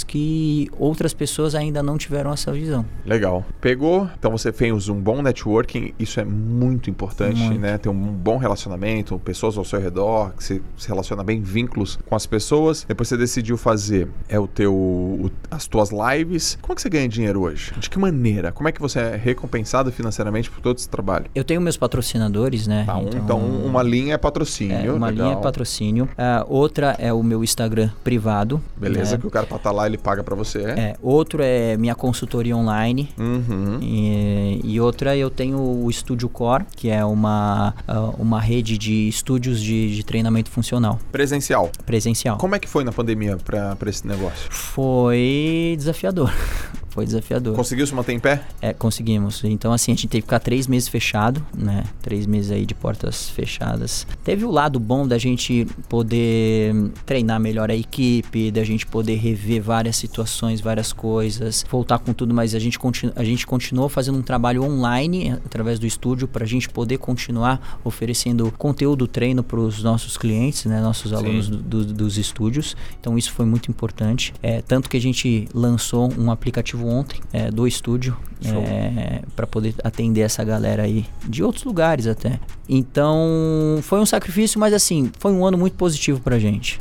coisas que outras pessoas ainda não tiveram essa visão. Legal. Pegou, então você fez um bom networking, isso é muito importante, Muito. né? Ter um bom relacionamento, pessoas ao seu redor, que você se relaciona bem, vínculos com as pessoas. Depois você decidiu fazer é o teu, o- as tuas lives. Como é que você ganha dinheiro hoje? De que maneira? Como é que você é recompensado financeiramente por todo esse trabalho? Eu tenho meus patrocinadores, né? Tá, um- então, uma linha é patrocínio. É, uma legal. linha é patrocínio. Ah, outra é o meu Instagram privado. Beleza, né? que o cara pra estar lá ele paga pra você. É, outro é minha consultoria online. Uhum. E, e outra eu tenho o Estúdio Core, que é uma, ah, uma rede de estúdios de, de treinamento funcional, Presencial. presencial. Como é que foi na pandemia pra esse negócio? Foi desafiador. foi desafiador. Conseguiu se manter em pé? É, conseguimos. Então, assim, a gente teve que ficar três meses fechado, né? Três meses aí de portas fechadas. Teve o lado bom da gente poder treinar melhor a equipe, da gente poder rever várias situações, várias coisas, voltar com tudo, mas a gente, continu a gente continuou fazendo um trabalho online através do estúdio para a gente poder continuar oferecendo conteúdo treino para os nossos clientes, né? Nossos alunos do, do, dos estúdios. Então, isso foi muito importante. É, tanto que a gente lançou um aplicativo ontem é, do estúdio é, para poder atender essa galera aí de outros lugares até. Então foi um sacrifício, mas assim foi um ano muito positivo para gente.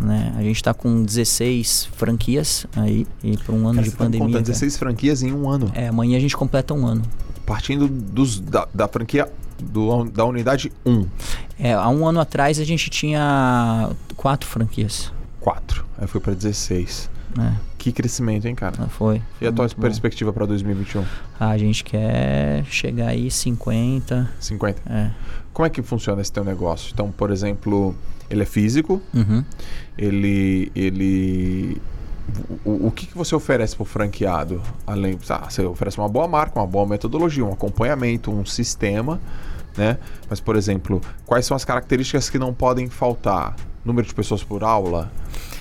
Né? A gente está com 16 franquias aí e por um ano Cara, de você pandemia. Tá contando 16 franquias em um ano. É, amanhã a gente completa um ano. Partindo dos, da, da franquia do, da unidade 1. É, há um ano atrás a gente tinha quatro franquias. Quatro. Aí foi para 16. É. Que crescimento, hein, cara? Ah, Foi. E a tua perspectiva para 2021? Ah, a gente quer chegar aí 50. 50. É. Como é que funciona esse teu negócio? Então, por exemplo, ele é físico, Uhum. ele. ele o, o que, que você oferece para o franqueado? Além, ah, você oferece uma boa marca, uma boa metodologia, um acompanhamento, um sistema, né? Mas, por exemplo, quais são as características que não podem faltar? Número de pessoas por aula,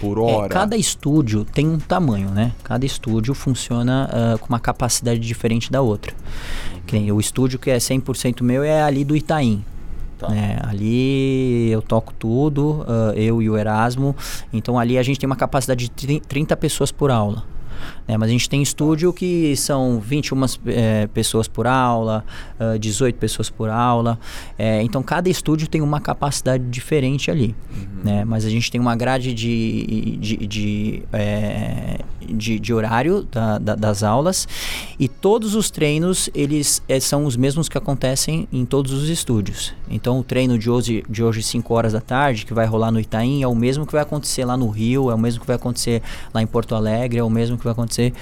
por É, hora? cada estúdio tem um tamanho, né? Cada estúdio funciona ah, com uma capacidade diferente da outra. Que o estúdio que é 100% meu é ali do Itaim. Tá. né? ali eu toco tudo, ah, eu e o Erasmo. Então ali a gente tem uma capacidade de tri- 30 pessoas por aula. Né? Mas a gente tem estúdio que são 21 eh, pessoas por aula, ah, 18 pessoas por aula. Eh, então cada estúdio tem uma capacidade diferente ali. né? Mas a gente tem uma grade de, de, de, eh, de, de horário da- da- das aulas e todos os treinos eles eh, são os mesmos que acontecem em todos os estúdios. Então o treino de hoje, de hoje 5 horas da tarde, que vai rolar no Itaim, é o mesmo que vai acontecer lá no Rio, é o mesmo que vai acontecer lá em Porto Alegre, é o mesmo que vai acontecer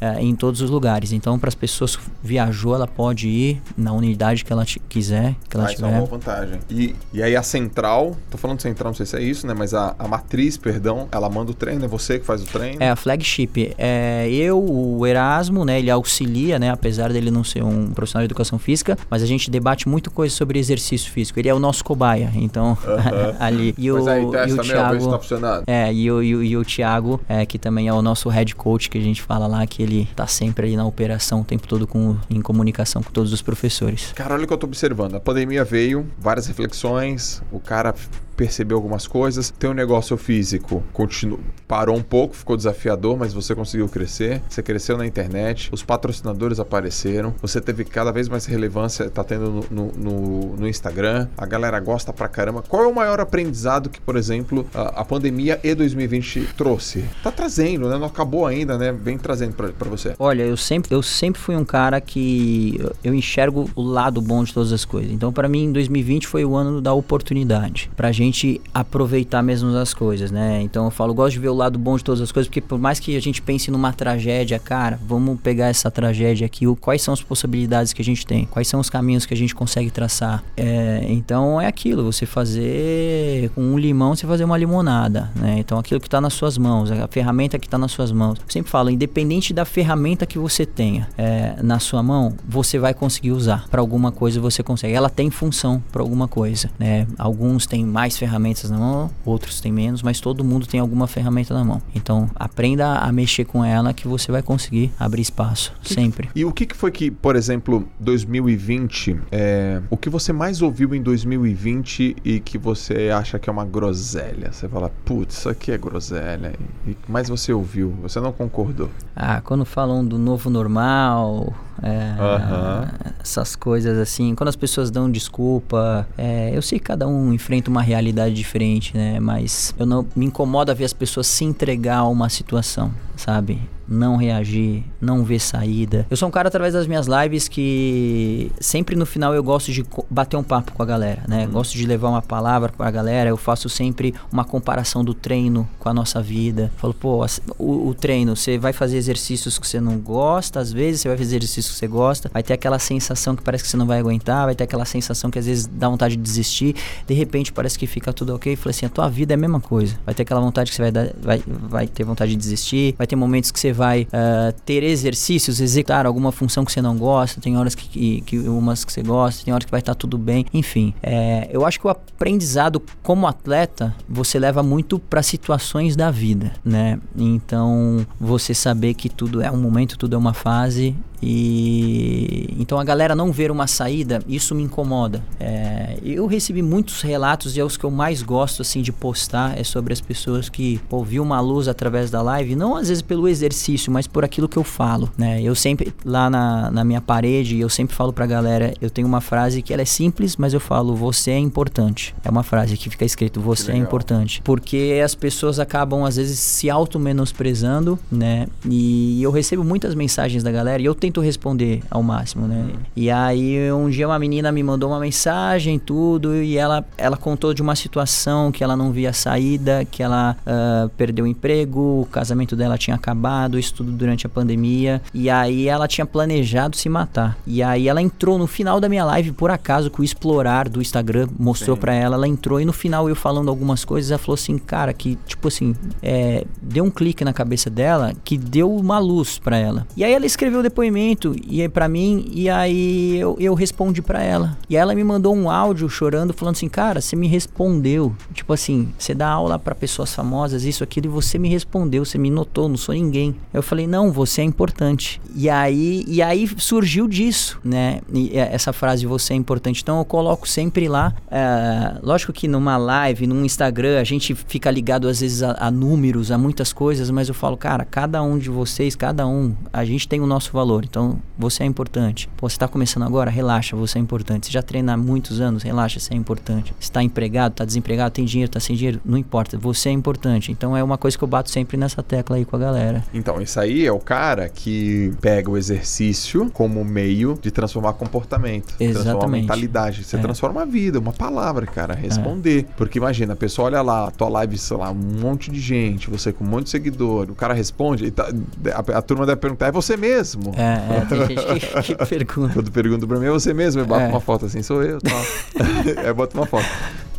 eh, em todos os lugares. Então para as pessoas que viajou, ela pode ir na unidade que ela quiser, que ela Ah, isso é uma tiver. vantagem. E, e aí a central, tô falando central, não sei se é isso, né? Mas a, a matriz, perdão, ela manda o treino, é você que faz o treino. É a flagship. É, eu, o Erasmo, né, ele auxilia, né, apesar dele não ser um profissional de educação física, mas a gente debate muito coisa sobre exercício físico. Ele é o nosso cobaia, então ali. E o, Mas aí e o meu, se Thiago, tá é, e o, e, o, e o Thiago, é, que também é o nosso head coach, que a gente fala lá, que ele tá sempre ali na operação o tempo todo com, em comunicação com todos os professores. Cara, olha o que eu tô observando. A pandemia veio, várias reflexões, o cara percebeu algumas coisas. Tem um negócio físico, continu... parou um pouco, ficou desafiador, mas você conseguiu crescer. Você cresceu na internet, os patrocinadores apareceram, você teve cada vez mais relevância, tá tendo no, no, no- Instagram. A galera gosta pra caramba. Qual é o maior aprendizado que, por exemplo, a, a pandemia e 2020 trouxe? Tá trazendo, né? Não acabou ainda, né? Vem trazendo pra, pra você. Olha, eu sempre, eu sempre fui um cara que eu enxergo o lado bom de todas as coisas. Então, para mim, 2020 foi o ano da oportunidade pra gente aproveitar mesmo as coisas, né? Então, eu falo, gosto de ver o lado bom de todas as coisas, porque por mais que a gente pense numa tragédia, cara, vamos pegar essa tragédia aqui, o- quais são as possibilidades que a gente tem, quais são os caminhos que a gente consegue traçar. É, então, é aquilo, você fazer com um limão, você fazer uma limonada, né? Então, aquilo que tá nas suas mãos, a ferramenta que tá nas suas mãos. Eu sempre falo, independente da ferramenta que você tenha é, na sua mão, você vai conseguir usar. Para alguma coisa você consegue. Ela tem função para alguma coisa, né? Alguns têm mais ferramentas na mão, outros têm menos, mas todo mundo tem alguma ferramenta na mão. Então, aprenda a mexer com ela que você vai conseguir abrir espaço, sempre. E o que, que foi que, por exemplo, 2020, é, o que você mais ouviu em 2020 e que você acha que é uma groselha? Você fala, putz, isso aqui é groselha. E o que mais você ouviu? Você não concordou? Ah, quando falam do novo normal, é, Aham. essas coisas assim, quando as pessoas dão desculpa, é, eu sei que cada um enfrenta uma realidade diferente, né? Mas eu não me incomoda ver as pessoas se entregar a uma situação, sabe? Não reagir, não ver saída. Eu sou um cara através das minhas lives que sempre no final eu gosto de bater um papo com a galera, né? Gosto de levar uma palavra pra galera. Eu faço sempre uma comparação do treino com a nossa vida. Falo, pô, o, o treino, você vai fazer exercícios que você não gosta, às vezes você vai fazer exercícios que você gosta, vai ter aquela sensação que parece que você não vai aguentar, vai ter aquela sensação que às vezes dá vontade de desistir, de repente parece que fica tudo ok. Falei assim, a tua vida é a mesma coisa. Vai ter aquela vontade que você vai dar, vai, vai ter vontade de desistir, vai vai ter momentos que você vai uh, ter exercícios, executar alguma função que você não gosta, tem horas que, que, que umas que você gosta, tem horas que vai estar tudo bem, enfim. É, eu acho que o aprendizado como atleta você leva muito para situações da vida, né? Então você saber que tudo é um momento, tudo é uma fase e então a galera não ver uma saída, isso me incomoda. É, eu recebi muitos relatos e é os que eu mais gosto assim de postar é sobre as pessoas que ouviram uma luz através da live, não às vezes pelo exercício, mas por aquilo que eu falo, né? Eu sempre lá na, na minha parede, eu sempre falo pra galera, eu tenho uma frase que ela é simples, mas eu falo você é importante. É uma frase que fica escrito você é importante, porque as pessoas acabam às vezes se auto menosprezando, né? E eu recebo muitas mensagens da galera e eu tento responder ao máximo, né? E aí um dia uma menina me mandou uma mensagem, tudo, e ela, ela contou de uma situação que ela não via saída, que ela uh, perdeu o emprego, o casamento dela tinha acabado, isso tudo durante a pandemia, e aí ela tinha planejado se matar. E aí ela entrou no final da minha live, por acaso, que o explorar do Instagram mostrou para ela, ela entrou e no final eu falando algumas coisas, ela falou assim, cara, que tipo assim, é, deu um clique na cabeça dela que deu uma luz para ela. E aí ela escreveu o depoimento momento e para mim e aí eu, eu respondi para ela. E ela me mandou um áudio chorando falando assim: "Cara, você me respondeu. Tipo assim, você dá aula para pessoas famosas, isso aquilo e você me respondeu, você me notou, não sou ninguém". Eu falei: "Não, você é importante". E aí e aí surgiu disso, né? E essa frase você é importante. Então eu coloco sempre lá, é, lógico que numa live, num Instagram, a gente fica ligado às vezes a, a números, a muitas coisas, mas eu falo, cara, cada um de vocês, cada um, a gente tem o nosso valor. Então, você é importante. Pô, você está começando agora? Relaxa, você é importante. Você já treina há muitos anos? Relaxa, você é importante. Você está empregado, está desempregado, tem dinheiro, está sem dinheiro? Não importa, você é importante. Então, é uma coisa que eu bato sempre nessa tecla aí com a galera. Então, isso aí é o cara que pega o exercício como meio de transformar comportamento. Exatamente. Transformar mentalidade. Você é. transforma a vida, uma palavra, cara, responder. É. Porque imagina, a pessoa olha lá, a tua live, sei lá, um monte de gente, você com um monte de seguidor, o cara responde, tá, a, a, turma deve perguntar, é você mesmo? É, é, tem gente que, que pergunta. Quando pergunta pra mim, é você mesmo? Eu bato é. uma foto assim, sou eu. Tá. eu boto uma foto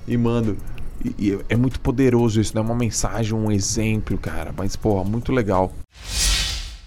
e mando. E, e, é muito poderoso isso, né? Uma mensagem, um exemplo, cara. Mas, pô, muito legal.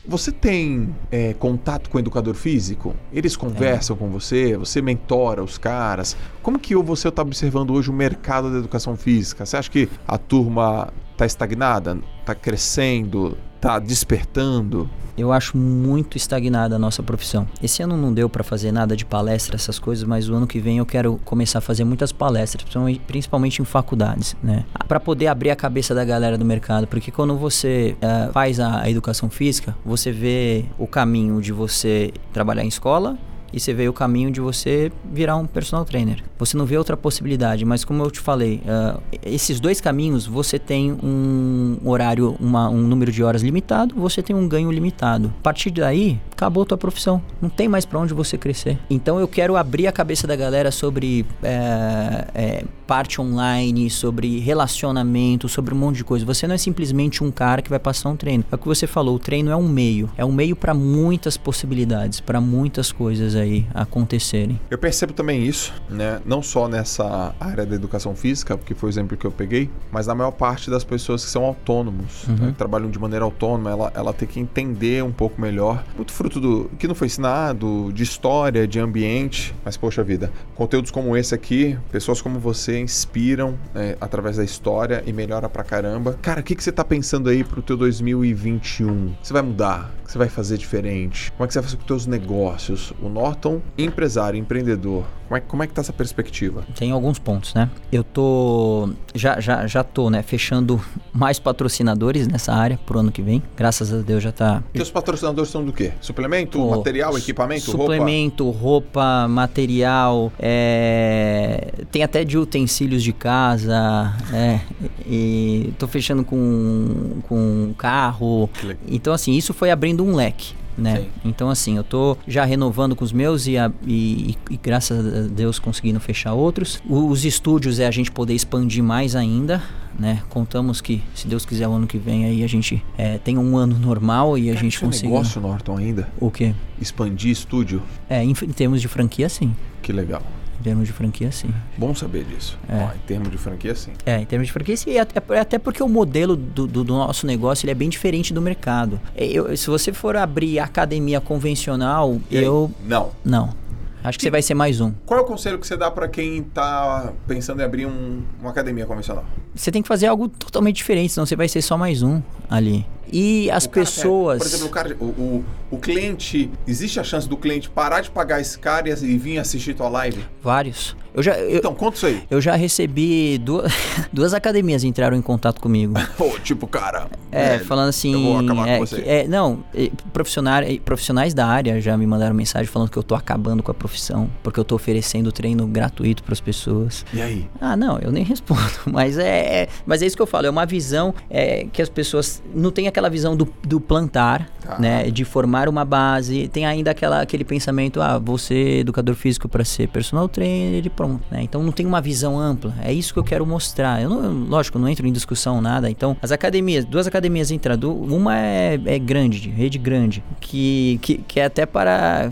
Você tem é, contato com o educador físico? Eles conversam é. com você? Você mentora os caras? Como que você está observando hoje o mercado da educação física? Você acha que a turma está estagnada? Está crescendo? Está despertando? eu acho muito estagnada a nossa profissão. Esse ano não deu para fazer nada de palestra, essas coisas, mas o ano que vem eu quero começar a fazer muitas palestras, principalmente em faculdades, né? Para poder abrir a cabeça da galera do mercado, porque quando você uh, faz a educação física, você vê o caminho de você trabalhar em escola e você vê o caminho de você virar um personal trainer. Você não vê outra possibilidade, mas como eu te falei, uh, esses dois caminhos você tem um horário, uma, um número de horas limitado, você tem um ganho limitado. A partir daí, acabou a tua profissão. Não tem mais para onde você crescer. Então eu quero abrir a cabeça da galera sobre é, é, parte online, sobre relacionamento, sobre um monte de coisa. Você não é simplesmente um cara que vai passar um treino. É o que você falou, o treino é um meio. É um meio para muitas possibilidades, para muitas coisas aí acontecerem. Eu percebo também isso, né? Não só nessa área da educação física, porque foi o exemplo que eu peguei, mas na maior parte das pessoas que são autônomos, uhum. né? que trabalham de maneira autônoma, ela, ela tem que entender um pouco melhor, muito fruto do que não foi ensinado, de história, de ambiente, mas poxa vida, conteúdos como esse aqui, pessoas como você inspiram né, através da história e melhora pra caramba. Cara, o que, que você tá pensando aí pro teu 2021? Você vai mudar? O que você vai fazer diferente? Como é que você vai fazer com os teus negócios? O Norton, empresário, empreendedor, como é, como é que tá essa perspectiva? Tem alguns pontos, né? Eu tô. Já, já, já tô, né? Fechando mais patrocinadores nessa área pro ano que vem. Graças a Deus já tá. E os patrocinadores são do quê? Suplemento, oh, material, equipamento, suplemento, roupa? roupa, material. É... Tem até de utensílios de casa. É... E tô fechando com, com carro. Então, assim, isso foi abrindo um leque né? Sim. Então, assim, eu tô já renovando com os meus e, a, e, e, graças a Deus conseguindo fechar outros. Os estúdios é a gente poder expandir mais ainda, né? Contamos que, se Deus quiser, o ano que vem aí a gente é, tem um ano normal e a gente consegue. Negócio, Norton, ainda? O quê? Expandir estúdio? É, em, em termos de franquia, sim. Que legal. Em termos de franquia, sim. Bom saber disso. É. Ó, em termos de franquia, sim. É, em termos de franquia, sim. Até, até porque o modelo do, do, do nosso negócio ele é bem diferente do mercado. É, Eu, se você for abrir academia convencional, E aí? eu. Não. Não. Acho que você vai ser mais um. Qual é o conselho que você dá pra quem tá pensando em abrir um- uma academia convencional? Você tem que fazer algo totalmente diferente, senão você vai ser só mais um ali. E as pessoas. é, por exemplo, o, cara, o, o, o cliente. Existe a chance do cliente parar de pagar esse cara e, vir assistir tua live? Vários. Eu já, eu, Então, conta isso aí. eu já recebi duas, duas academias entraram em contato comigo. Pô, tipo, cara. É, velho, falando assim. Eu vou acabar é, com você. é, não, é, profissionais, profissionais da área já me mandaram mensagem falando que eu tô acabando com a profissão, porque eu tô oferecendo treino gratuito para as pessoas. E aí? Ah, não, eu nem respondo. Mas é, é- mas é isso que eu falo, é uma visão é, que as pessoas não tem aquela visão do, do plantar, Tá. né, de formar uma base. Tem ainda aquela, aquele pensamento, ah, você educador físico para ser personal trainer e pronto, né? Então não tem uma visão ampla. É isso que eu quero mostrar. Eu não, lógico, não entro em discussão nada. Então as academias, duas academias entrando, uma é, é grande, rede grande, que, que, que é até para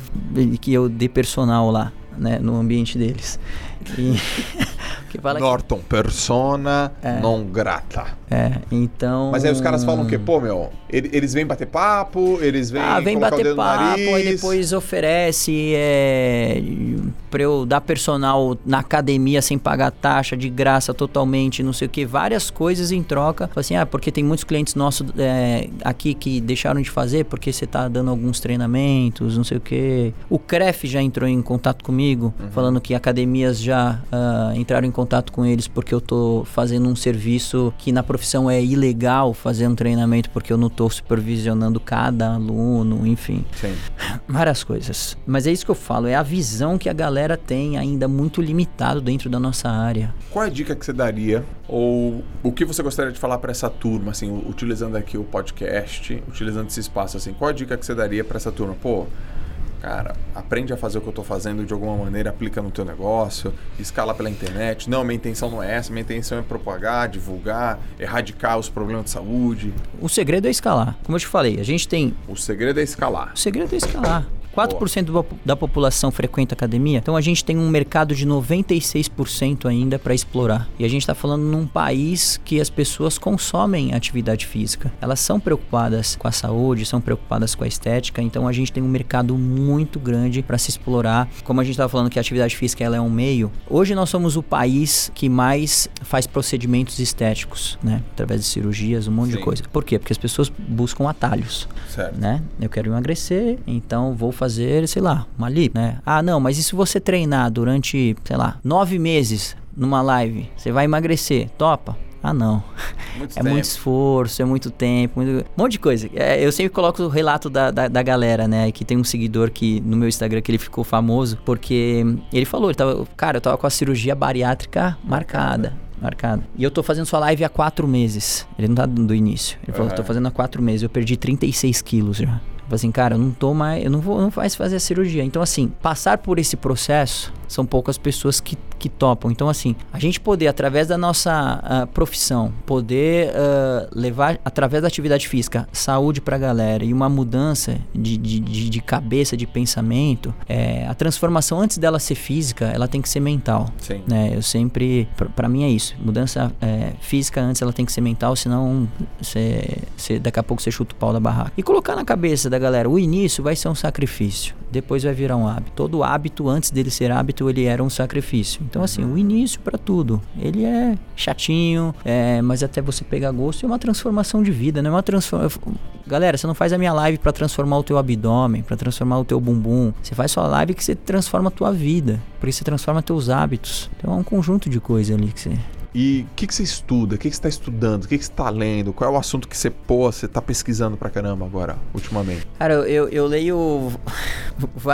que eu dê personal lá. Né, no ambiente deles. Que, que fala que Norton, persona É. non grata. É, então. Mas aí os caras falam o quê? Pô, meu, ele- eles vêm bater papo, eles vêm Ah, vem bater papo, aí depois oferece é, pra eu dar personal na academia sem pagar taxa, de graça totalmente, não sei o que, várias coisas em troca. Assim, ah, porque tem muitos clientes nossos é, aqui que deixaram de fazer porque você tá dando alguns treinamentos, não sei o que. O CREF já entrou em contato comigo, falando que academias já ah, entraram em contato com eles porque eu tô fazendo um serviço que na profissão é ilegal fazer um treinamento porque eu não tô supervisionando cada aluno, enfim, Sim. várias coisas. Mas é isso que eu falo, é a visão que a galera tem ainda muito limitado dentro da nossa área. Qual é a dica que você daria? Ou o que você gostaria de falar pra essa turma, assim, utilizando aqui o podcast, utilizando esse espaço, assim, qual a dica que você daria pra essa turma? Pô, cara, aprende a fazer o que eu tô fazendo de alguma maneira, aplica no teu negócio, escala pela internet. Não, minha intenção não é essa, minha intenção é propagar, divulgar, erradicar os problemas de saúde. O segredo é escalar. Como eu te falei, a gente tem. O segredo é escalar. O segredo é escalar. 4% do po- da população frequenta academia, então a gente tem um mercado de 96% ainda para explorar. E a gente está falando num país que as pessoas consomem atividade física. Elas são preocupadas com a saúde, são preocupadas com a estética, então a gente tem um mercado muito grande para se explorar. Como a gente estava falando que a atividade física ela é um meio, hoje nós somos o país que mais faz procedimentos estéticos, né? Através de cirurgias, um monte Sim. de coisa. Por quê? Porque as pessoas buscam atalhos Certo. né? Eu quero emagrecer, então vou fazer, sei lá, uma lip, né? Ah, não, mas e se você treinar durante, sei lá, nove meses numa live, você vai emagrecer, topa? Ah, não. Muito É tempo. muito esforço, é muito tempo, muito... um monte de coisa. É, eu sempre coloco o relato da, da, da galera, né? Que tem um seguidor que no meu Instagram que ele ficou famoso porque ele falou, ele tava, cara, eu tava com a cirurgia bariátrica marcada. Marcada. E eu tô fazendo sua live há quatro meses. Ele não tá do início. Ele falou, Aham. tô fazendo há quatro meses. Eu perdi 36 quilos já. Falei assim, cara, eu não tô mais, eu não vou, não mais fazer a cirurgia. Então, assim, passar por esse processo são poucas pessoas que, que topam. Então, assim, a gente poder, através da nossa ah, profissão, poder ah, levar, através da atividade física, saúde pra galera e uma mudança de, de, de, de cabeça, de pensamento, é, a transformação antes dela ser física, ela tem que ser mental Sim. né? Eu sempre, pra mim é isso. Mudança é, física antes ela tem que ser mental, senão você, você- daqui a pouco você chuta o pau da barraca. E colocar na cabeça da galera, o início vai ser um sacrifício, depois vai virar um hábito. Todo hábito antes dele ser hábito, ele era um sacrifício. Então assim, o início pra tudo, ele é chatinho, é, mas até você pegar gosto é uma transformação de vida, né? Uma transforma Galera, você não faz a minha live pra transformar o teu abdômen, pra transformar o teu bumbum. Você faz sua live que você transforma a tua vida, porque você transforma teus hábitos. Então é um conjunto de coisas ali que você. E o que, que você estuda? O que, que você está estudando? O que, que você está lendo? Qual é o assunto que você, pô, você tá pesquisando pra caramba agora, ultimamente? Cara, eu, eu, leio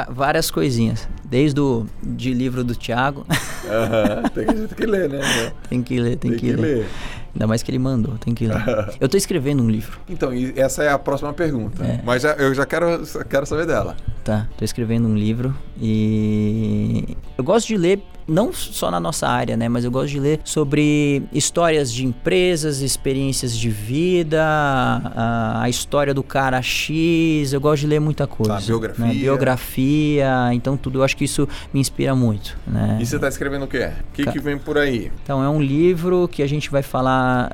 várias coisinhas. Desde o de livro do Thiago. Aham, tem, que, tem que ler, né? tem que ler, tem, que, ler. Ainda mais que ele mandou, tem que ler. eu tô escrevendo um livro, Então, essa é a próxima pergunta. É. Mas já- eu já quero, quero saber dela. tá? Tô escrevendo um livro e. Eu gosto de ler não só na nossa área, né? Mas eu gosto de ler sobre histórias de empresas, experiências de vida, a, a história do cara X. Eu gosto de ler muita coisa. Tá, biografia. Né? Biografia. Então, tudo. Eu acho que isso me inspira muito, né? E você está escrevendo o quê? O que, que vem por aí? Então, é um livro que a gente vai falar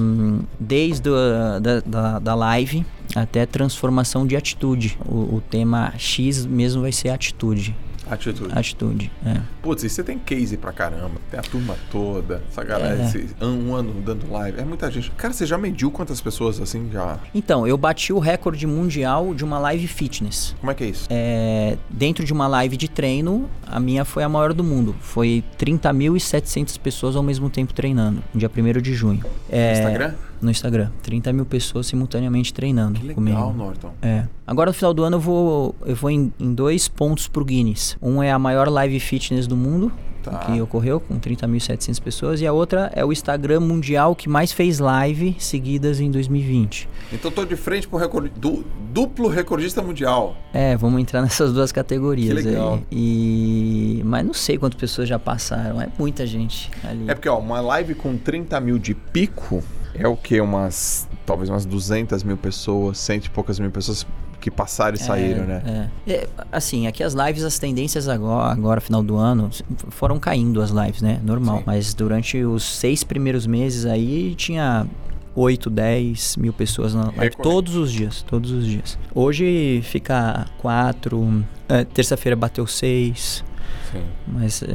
um, desde a, da, da, da live até transformação de atitude. O, o tema X mesmo vai ser atitude. Atitude. Atitude, é. Putz, e você tem case pra caramba. Tem a turma toda. Essa galera, é. esse, um ano dando live. É muita gente. Cara, você já mediu quantas pessoas assim já? Então, eu bati o recorde mundial de uma live fitness. Como é que é isso? É, dentro de uma live de treino, a minha foi a maior do mundo. Foi 30.700 pessoas ao mesmo tempo treinando. No dia 1 de junho. É, Instagram? No Instagram. 30 mil pessoas simultaneamente treinando que legal, comigo. Norton. É. Agora no final do ano eu vou, eu vou em, em dois pontos pro Guinness. Um é a maior live fitness do mundo, Tá. que ocorreu com 30.700 pessoas e a outra é o Instagram mundial que mais fez live seguidas em 2020. Então tô de frente pro recorde, du, duplo recordista mundial. É, vamos entrar nessas duas categorias que legal. aí. E mas não sei quantas pessoas já passaram, é muita gente ali. É porque ó, uma live com 30 mil de pico é o que? Umas. Talvez umas 200 mil pessoas, cento e poucas mil pessoas que passaram e é, saíram, né? É. é. Assim, aqui as lives, as tendências agora, agora, final do ano, foram caindo as lives, né? Normal. Sim. Mas durante os seis primeiros meses aí tinha 8, 10 mil pessoas na live. Todos os dias, todos os dias. Hoje fica 4, é, terça-feira bateu 6. Sim. Mas é,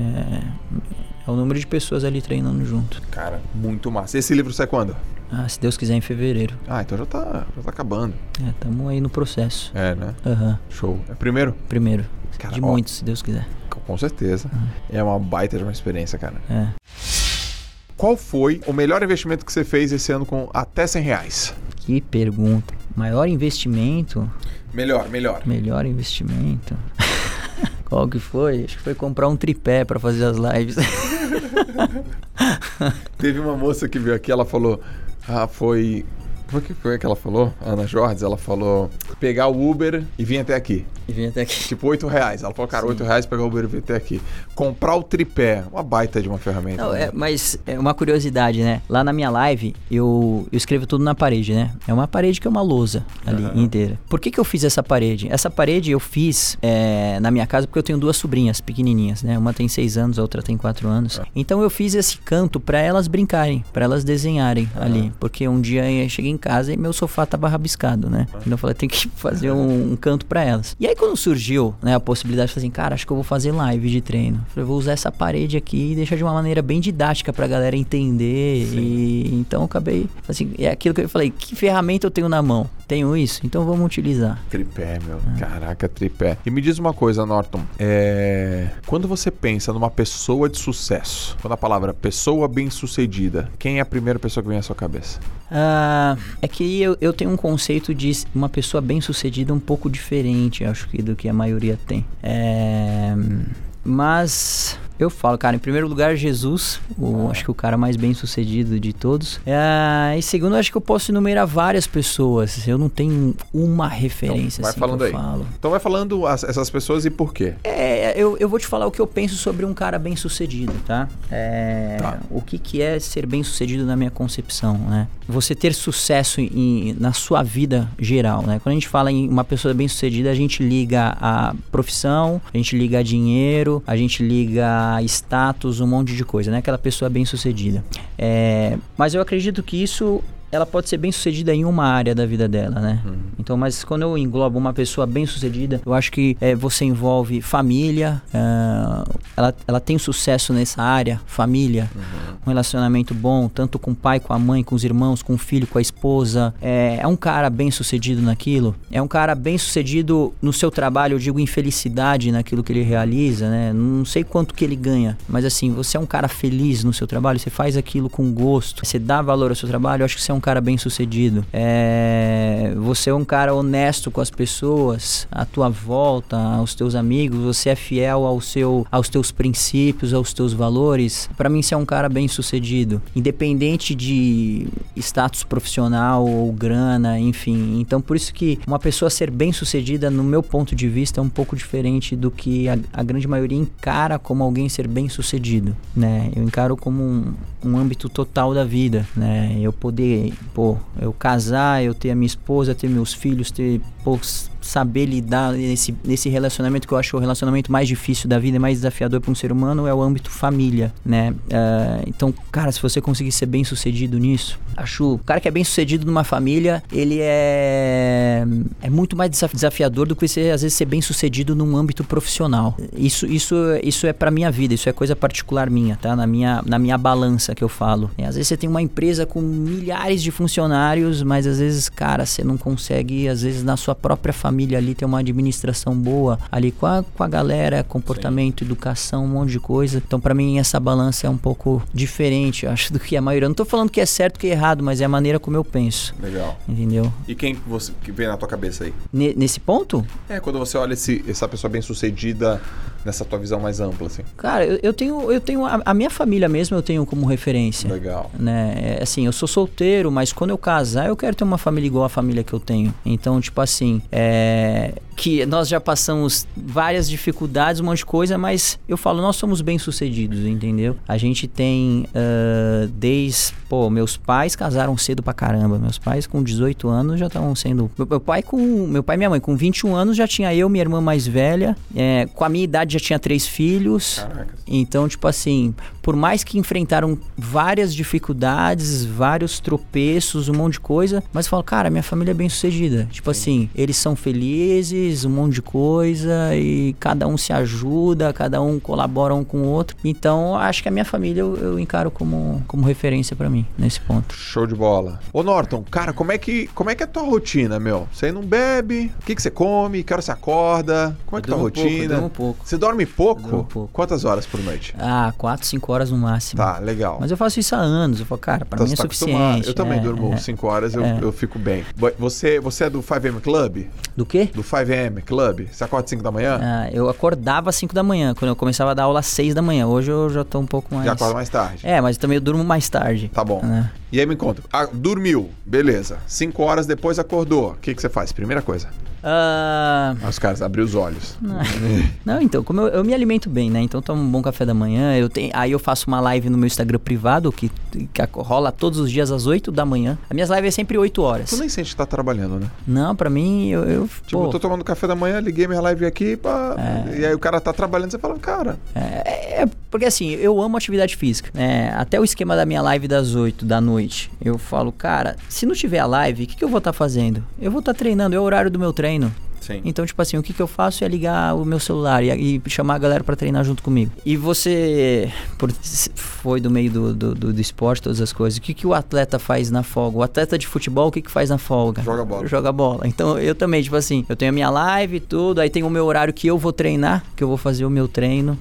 é o número de pessoas ali treinando junto. Cara, muito massa. Esse livro sai quando? Ah, se Deus quiser, em fevereiro. Ah, então já tá, já tá acabando. É, estamos aí no processo. É, né? Uhum. Show. É primeiro? Primeiro. Cara, de ó, muitos, se Deus quiser. Com certeza. Uhum. É uma baita de uma experiência, cara. É. Qual foi o melhor investimento que você fez esse ano com até 100 reais? Que pergunta. Maior investimento? Melhor, melhor. Melhor investimento. Qual que foi? Acho que foi comprar um tripé para fazer as lives. Teve uma moça que veio aqui, ela falou: Ah, foi. O que foi que ela falou? Ana Jorge, ela falou: pegar o Uber e vir até aqui. E vim até aqui. Tipo, 8 reais. Ela falou, cara, Sim. 8 reais pegar o Uber e vir até aqui. Comprar o tripé, uma baita de uma ferramenta. Não, né? é, mas é uma curiosidade, né? Lá na minha live, eu, eu escrevo tudo na parede, né? É uma parede que é uma lousa ali uhum. inteira. Por que, que eu fiz essa parede? Essa parede eu fiz é, na minha casa porque eu tenho duas sobrinhas pequenininhas, né? Uma tem 6 anos, a outra tem 4 anos. Uhum. Então eu fiz esse canto para elas brincarem, para elas desenharem uhum. ali. Porque um dia eu cheguei em casa e meu sofá tava rabiscado, né? Então eu falei, tem que fazer um, um canto para elas. E aí quando surgiu né, a possibilidade de fazer assim, cara, acho que eu vou fazer live de treino. Eu falei, vou usar essa parede aqui e deixar de uma maneira bem didática pra galera entender. Sim. E então eu acabei, assim, é aquilo que eu falei, que ferramenta eu tenho na mão? Tenho isso, então vamos utilizar. Tripé, meu. Ah. Caraca, tripé. E me diz uma coisa, Norton. É... Quando você pensa numa pessoa de sucesso, quando a palavra pessoa bem-sucedida, quem é a primeira pessoa que vem à sua cabeça? Ah, é que eu, eu tenho um conceito de uma pessoa bem-sucedida um pouco diferente, acho que, do que a maioria tem. É, mas eu falo, cara, em primeiro lugar, Jesus, o, acho que o cara mais bem sucedido de todos. É, e segundo, acho que eu posso enumerar várias pessoas. Eu não tenho uma referência. Então, vai assim, falando aí. Falo. Então vai falando as, essas pessoas e por quê? É, eu, eu vou te falar o que eu penso sobre um cara bem sucedido, tá? É, tá. O que, que é ser bem sucedido na minha concepção, né? Você ter sucesso em, na sua vida geral, né? Quando a gente fala em uma pessoa bem sucedida, a gente liga a profissão, a gente liga a dinheiro, a gente liga status, um monte de coisa, né? Aquela pessoa bem sucedida. É, mas eu acredito que isso ela pode ser bem sucedida em uma área da vida dela, né? Uhum. Então, mas quando eu englobo uma pessoa bem sucedida, eu acho que é, você envolve família, uh, ela, ela tem sucesso nessa área, família, uhum. um relacionamento bom, tanto com o pai, com a mãe, com os irmãos, com o filho, com a esposa. É, é um cara bem sucedido naquilo, é um cara bem sucedido no seu trabalho, eu digo infelicidade naquilo que ele realiza, né? Não sei quanto que ele ganha, mas assim, você é um cara feliz no seu trabalho, você faz aquilo com gosto, você dá valor ao seu trabalho, eu acho que você é um cara bem sucedido? É, você é um cara honesto com as pessoas, à tua volta, aos teus amigos, você é fiel ao seu, aos teus princípios, aos teus valores. Para mim, você é um cara bem sucedido, independente de status profissional ou grana, enfim. Então, por isso que uma pessoa ser bem sucedida, no meu ponto de vista, é um pouco diferente do que a, a grande maioria encara como alguém ser bem sucedido, né? Eu encaro como um, um âmbito total da vida, né? Eu poder, pô, eu casar, eu ter a minha esposa, ter meus filhos, ter, pô, saber lidar nesse, nesse relacionamento que eu acho o relacionamento mais difícil da vida, mais desafiador para um ser humano é o âmbito família, né? Uh, então, cara, se você conseguir ser bem sucedido nisso, acho o cara que é bem sucedido numa família, ele é é muito mais desafiador do que você às vezes ser bem sucedido num âmbito profissional. Isso isso isso é para minha vida, isso é coisa particular minha, tá? Na minha na minha balança que eu falo. E às vezes você tem uma empresa com milhares de funcionários, mas às vezes, cara, você não consegue às vezes na sua própria família família ali tem uma administração boa ali com a, com a galera, comportamento, Sim. educação, um monte de coisa. Então, para mim, essa balança é um pouco diferente, acho, do que a maioria. Eu não tô falando que é certo que é errado, mas é a maneira como eu penso. Legal. Entendeu? E quem você, que vem na tua cabeça aí? N nesse ponto? É, quando você olha esse, essa pessoa bem sucedida nessa tua visão mais ampla, assim? Cara, eu, eu tenho, eu tenho a, a, minha família mesmo eu tenho como referência. Legal. Né? É, assim, eu sou solteiro, mas quando eu casar, eu quero ter uma família igual a família que eu tenho. Então, tipo assim, é, que nós já passamos várias dificuldades, um monte de coisa, mas eu falo, nós somos bem-sucedidos, entendeu? A gente tem uh, desde, pô, meus pais casaram cedo pra caramba. Meus pais com 18 anos já estavam sendo, meu, meu, pai com, meu pai e minha mãe com 21 anos já tinha eu, minha irmã mais velha, é, com a minha idade já tinha três filhos. Caraca. Então, tipo assim, por mais que enfrentaram várias dificuldades, vários tropeços, um monte de coisa, mas eu falo, cara, minha família é bem sucedida. Tipo Sim. assim, eles são felizes, um monte de coisa, e cada um se ajuda, cada um colabora um com o outro. Então, acho que a minha família eu, eu encaro como, como referência para mim, nesse ponto. Show de bola. Ô Norton, cara, como é que, como é, que é a tua rotina, meu? Você não bebe? O que, que você come? Que hora você acorda? Como é que é a tua rotina? Pouco, eu durmo pouco. Você dorme pouco? Eu durmo pouco. Quantas horas por noite? Ah, quatro, cinco horas no máximo. Tá, legal. Mas eu faço isso há anos. Eu falo, cara, pra tá, mim é tá suficiente. Eu também é, durmo 5 é, horas, eu, é. eu fico bem. Você, você é do 5am Club? Do quê? Do 5am Club. Você acorda 5 da manhã? Ah, eu acordava às 5 da manhã, quando eu começava a dar aula às 6 da manhã. Hoje eu já tô um pouco mais. Já acorda mais tarde. É, mas também eu durmo mais tarde. Tá bom. Né? E aí me conta. Ah, dormiu, beleza. 5 horas depois acordou. O que, que você faz? Primeira coisa. Uh... Os caras abriram os olhos. Não, não então, como eu, eu, me alimento bem, né? Então tomo um bom café da manhã. Eu tenho, aí eu faço uma live no meu Instagram privado que, que rola todos os dias às 8 da manhã. As minhas lives é sempre 8 horas. Tu nem sente que tá trabalhando, né? Não, pra mim, eu. eu tipo, pô, eu tô tomando café da manhã, liguei minha live aqui, pá, é... e aí o cara tá trabalhando, você fala, cara. É, é porque assim, eu amo atividade física. Né? Até o esquema da minha live das 8 da noite, eu falo, cara, se não tiver a live, o que, que eu vou estar tá fazendo? Eu vou estar tá treinando, é o horário do meu treino. Sim. Então, tipo assim, o que, que eu faço é ligar o meu celular e, e chamar a galera para treinar junto comigo. E você por, foi do meio do, do, do, do, esporte, todas as coisas. O que, que o atleta faz na folga? O atleta de futebol, o que, que faz na folga? Joga bola. Joga bola. Então, eu também, tipo assim, eu tenho a minha live e tudo, aí tem o meu horário que eu vou treinar, que eu vou fazer o meu treino.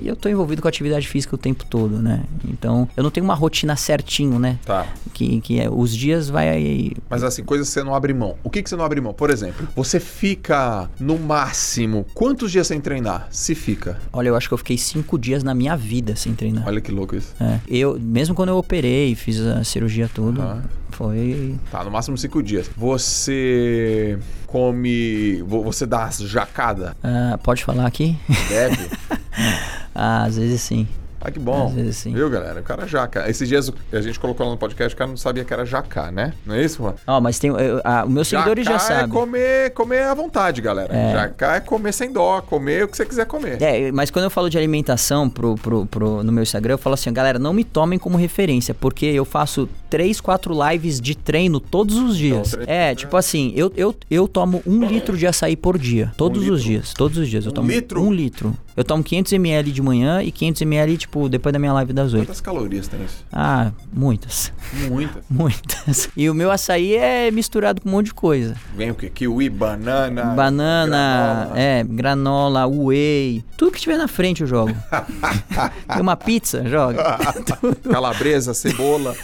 E eu tô envolvido com atividade física o tempo todo, né? Então, eu não tenho uma rotina certinho, né? Tá. Que, que é, os dias vai... Mas assim, coisas que você não abre mão. O que, que você não abre mão? Por exemplo, você fica fica no máximo quantos dias sem treinar? Se fica? Olha, eu acho que eu fiquei cinco dias na minha vida sem treinar. Olha que louco isso. É, eu, mesmo quando eu operei, fiz a cirurgia tudo, uhum. foi. Tá, no máximo cinco dias. Você come. Você dá jacada? Uh, pode falar aqui? Deve. ah, às vezes sim. Ah, que bom. Às vezes sim. Viu, galera? O cara é jaca. Esses dias a gente colocou lá no podcast, o cara não sabia que era jacá, né? Não é isso, Juan? Ó, mas tem. Eu, a, os meus seguidores já sabem. é comer, comer à vontade, galera. É. Jacá é comer sem dó, comer o que você quiser comer. É, mas quando eu falo de alimentação pro, pro, pro, no meu Instagram, eu falo assim, galera, não me tomem como referência, porque eu faço três, quatro lives de treino todos os dias. Então, é, tipo assim, eu, eu, eu tomo um litro de açaí por dia. Todos um os litro? dias. Todos os dias. Eu um tomo litro? um litro. Eu tomo 500ml de manhã e 500ml, tipo, depois da minha live das 8. Quantas calorias tem isso? Ah, muitas. Muitas. Muitas. E o meu açaí é misturado com um monte de coisa. Vem o quê? Kiwi, banana. Banana, granola. é, granola, whey. Tudo que tiver na frente eu jogo. Tem uma pizza, joga. Calabresa, cebola.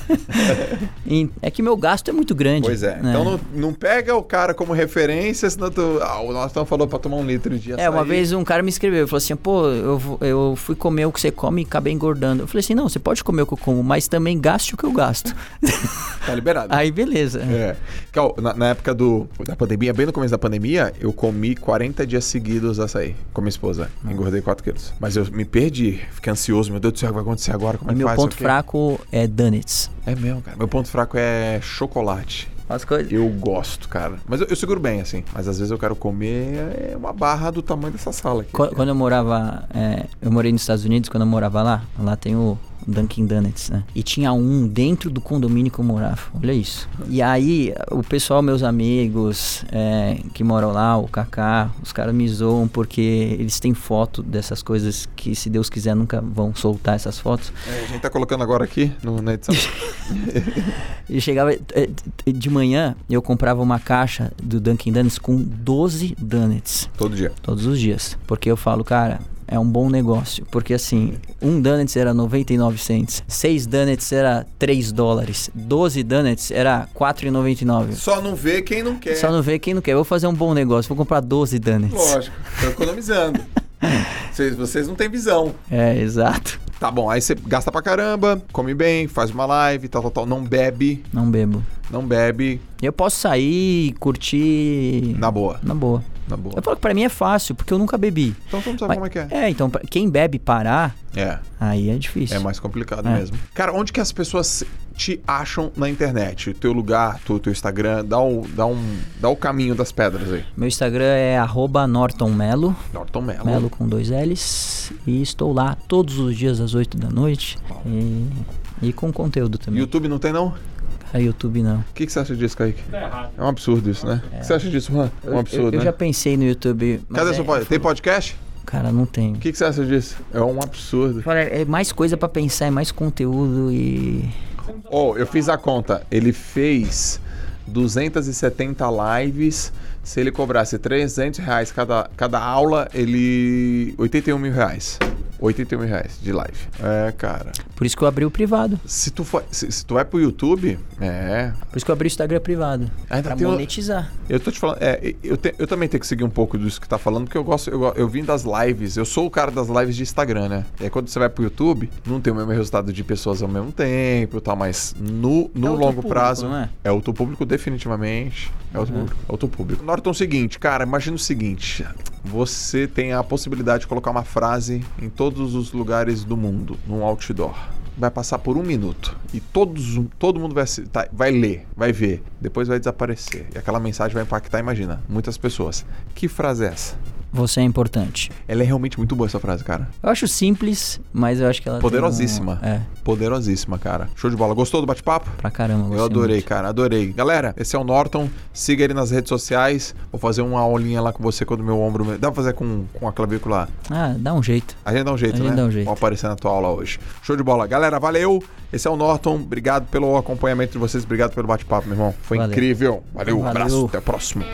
É que meu gasto é muito grande. Pois é. né? Então não, não pega o cara como referência, senão tu. Ah, o Norton falou pra tomar um litro de açaí. É, uma vez um cara me escreveu, falou assim, pô, eu, eu fui comer o que você come e acabei engordando. Eu falei assim, não, você pode comer o que eu como, mas também gaste o que eu gasto. Tá liberado. Aí, beleza. É. Ó, Na, na época do, da pandemia, bem no começo da pandemia, eu comi 40 dias seguidos açaí com minha esposa. Engordei 4 quilos. Mas eu me perdi. Fiquei ansioso. Meu Deus do céu, o que vai acontecer agora? Como é que meu faz? ponto fraco é donuts. É mesmo, cara. Meu ponto fraco é chocolate. As coisas... Eu gosto, cara. Mas eu, eu seguro bem, assim. Mas às vezes eu quero comer é uma barra do tamanho dessa sala aqui. Qu- Quando eu morava, é, eu morei nos Estados Unidos, quando eu morava lá, lá tem o Dunkin' Donuts, né? E tinha um dentro do condomínio que eu morava, olha isso. E aí, o pessoal, meus amigos é, que moram lá, o Kaká, os caras me zoam porque eles têm foto dessas coisas que, se Deus quiser, nunca vão soltar essas fotos. É, a gente tá colocando agora aqui no, na edição. E chegava é, de manhã, eu comprava uma caixa do Dunkin' Donuts com 12 donuts. Todo dia. todos os dias. Porque eu falo, cara, é um bom negócio. Porque assim, um donuts era 99 cents, seis donuts era 3 dólares, 12 donuts era 4,99. Só não vê quem não quer. Só não vê quem não quer. Eu vou fazer um bom negócio, vou comprar 12 donuts. Lógico. Tô economizando. vocês, vocês não têm visão. É, exato. Tá bom, aí você gasta pra caramba, come bem, faz uma live, tal, tal, tal. Não bebe, Não bebo. não bebe. Eu posso sair curtir Na boa. na boa. Na boa. Eu falo que pra mim é fácil, porque eu nunca bebi. Então vamos saber Mas- como é que é. É, então, pra- quem bebe parar, É, aí é difícil. é mais complicado É. mesmo. Cara, onde que as pessoas te acham na internet? O teu lugar, tu, teu Instagram, dá o, dá, um, dá o caminho das pedras aí. Meu Instagram é arroba nortonmelo. Norton Mello. Melo com dois L's. E estou lá todos os dias às 8 da noite. E, e com conteúdo também. YouTube não tem, não? A YouTube não. O que, que você acha disso, Kaique? É um absurdo isso, né? O que você acha disso, Juan? É um Eu- absurdo, eu, eu né? já pensei no YouTube. mas Cadê é, seu podcast? Tem podcast? Cara, não tem. O que, que você acha disso? É um absurdo. Olha, É mais coisa pra pensar, é mais conteúdo e. Oh, eu fiz a conta. Ele fez 270 lives. Se ele cobrasse 300 reais cada, cada aula, ele... 81 mil reais. 81 mil reais de live. É, cara. Por isso que eu abri o privado. Se tu, for, se, se tu é pro YouTube, é... Por isso que eu abri o Instagram privado. Ainda pra monetizar. Eu tô te falando, é, eu, te- eu também tenho que seguir um pouco disso que tá falando, porque eu gosto, eu, eu vim das lives, eu sou o cara das lives de Instagram, né? E aí quando você vai pro YouTube, não tem o mesmo resultado de pessoas ao mesmo tempo e tal, mas no, no É longo público, prazo. não é? É outro público, definitivamente. É outro Uhum. público. É outro público. Norton, o seguinte, cara, imagina o seguinte: você tem a possibilidade de colocar uma frase em todos os lugares do mundo, num outdoor. Vai passar por um minuto e todos, todo mundo vai, tá- vai ler, vai ver, depois vai desaparecer. E aquela mensagem vai impactar, imagina, muitas pessoas. Que frase é essa? Você é importante. Ela é realmente muito boa essa frase, cara. Eu acho simples, mas eu acho que ela Poderosíssima. um- É, Poderosíssima, cara. Show de bola. Gostou do bate-papo? pra caramba. Eu adorei, muito. cara, adorei. Galera, esse é o Norton. Siga ele nas redes sociais. Vou fazer uma aulinha lá com você quando meu ombro. Dá pra fazer com, com a clavícula? Ah, dá um jeito. A gente dá um jeito, A gente né? dá um jeito. Vou aparecer na tua aula hoje. Show de bola. Galera, valeu. Esse é o Norton. Obrigado pelo acompanhamento de vocês. Obrigado pelo bate-papo, meu irmão. Foi Valeu. incrível. Valeu, um Valeu. abraço. Até o próximo.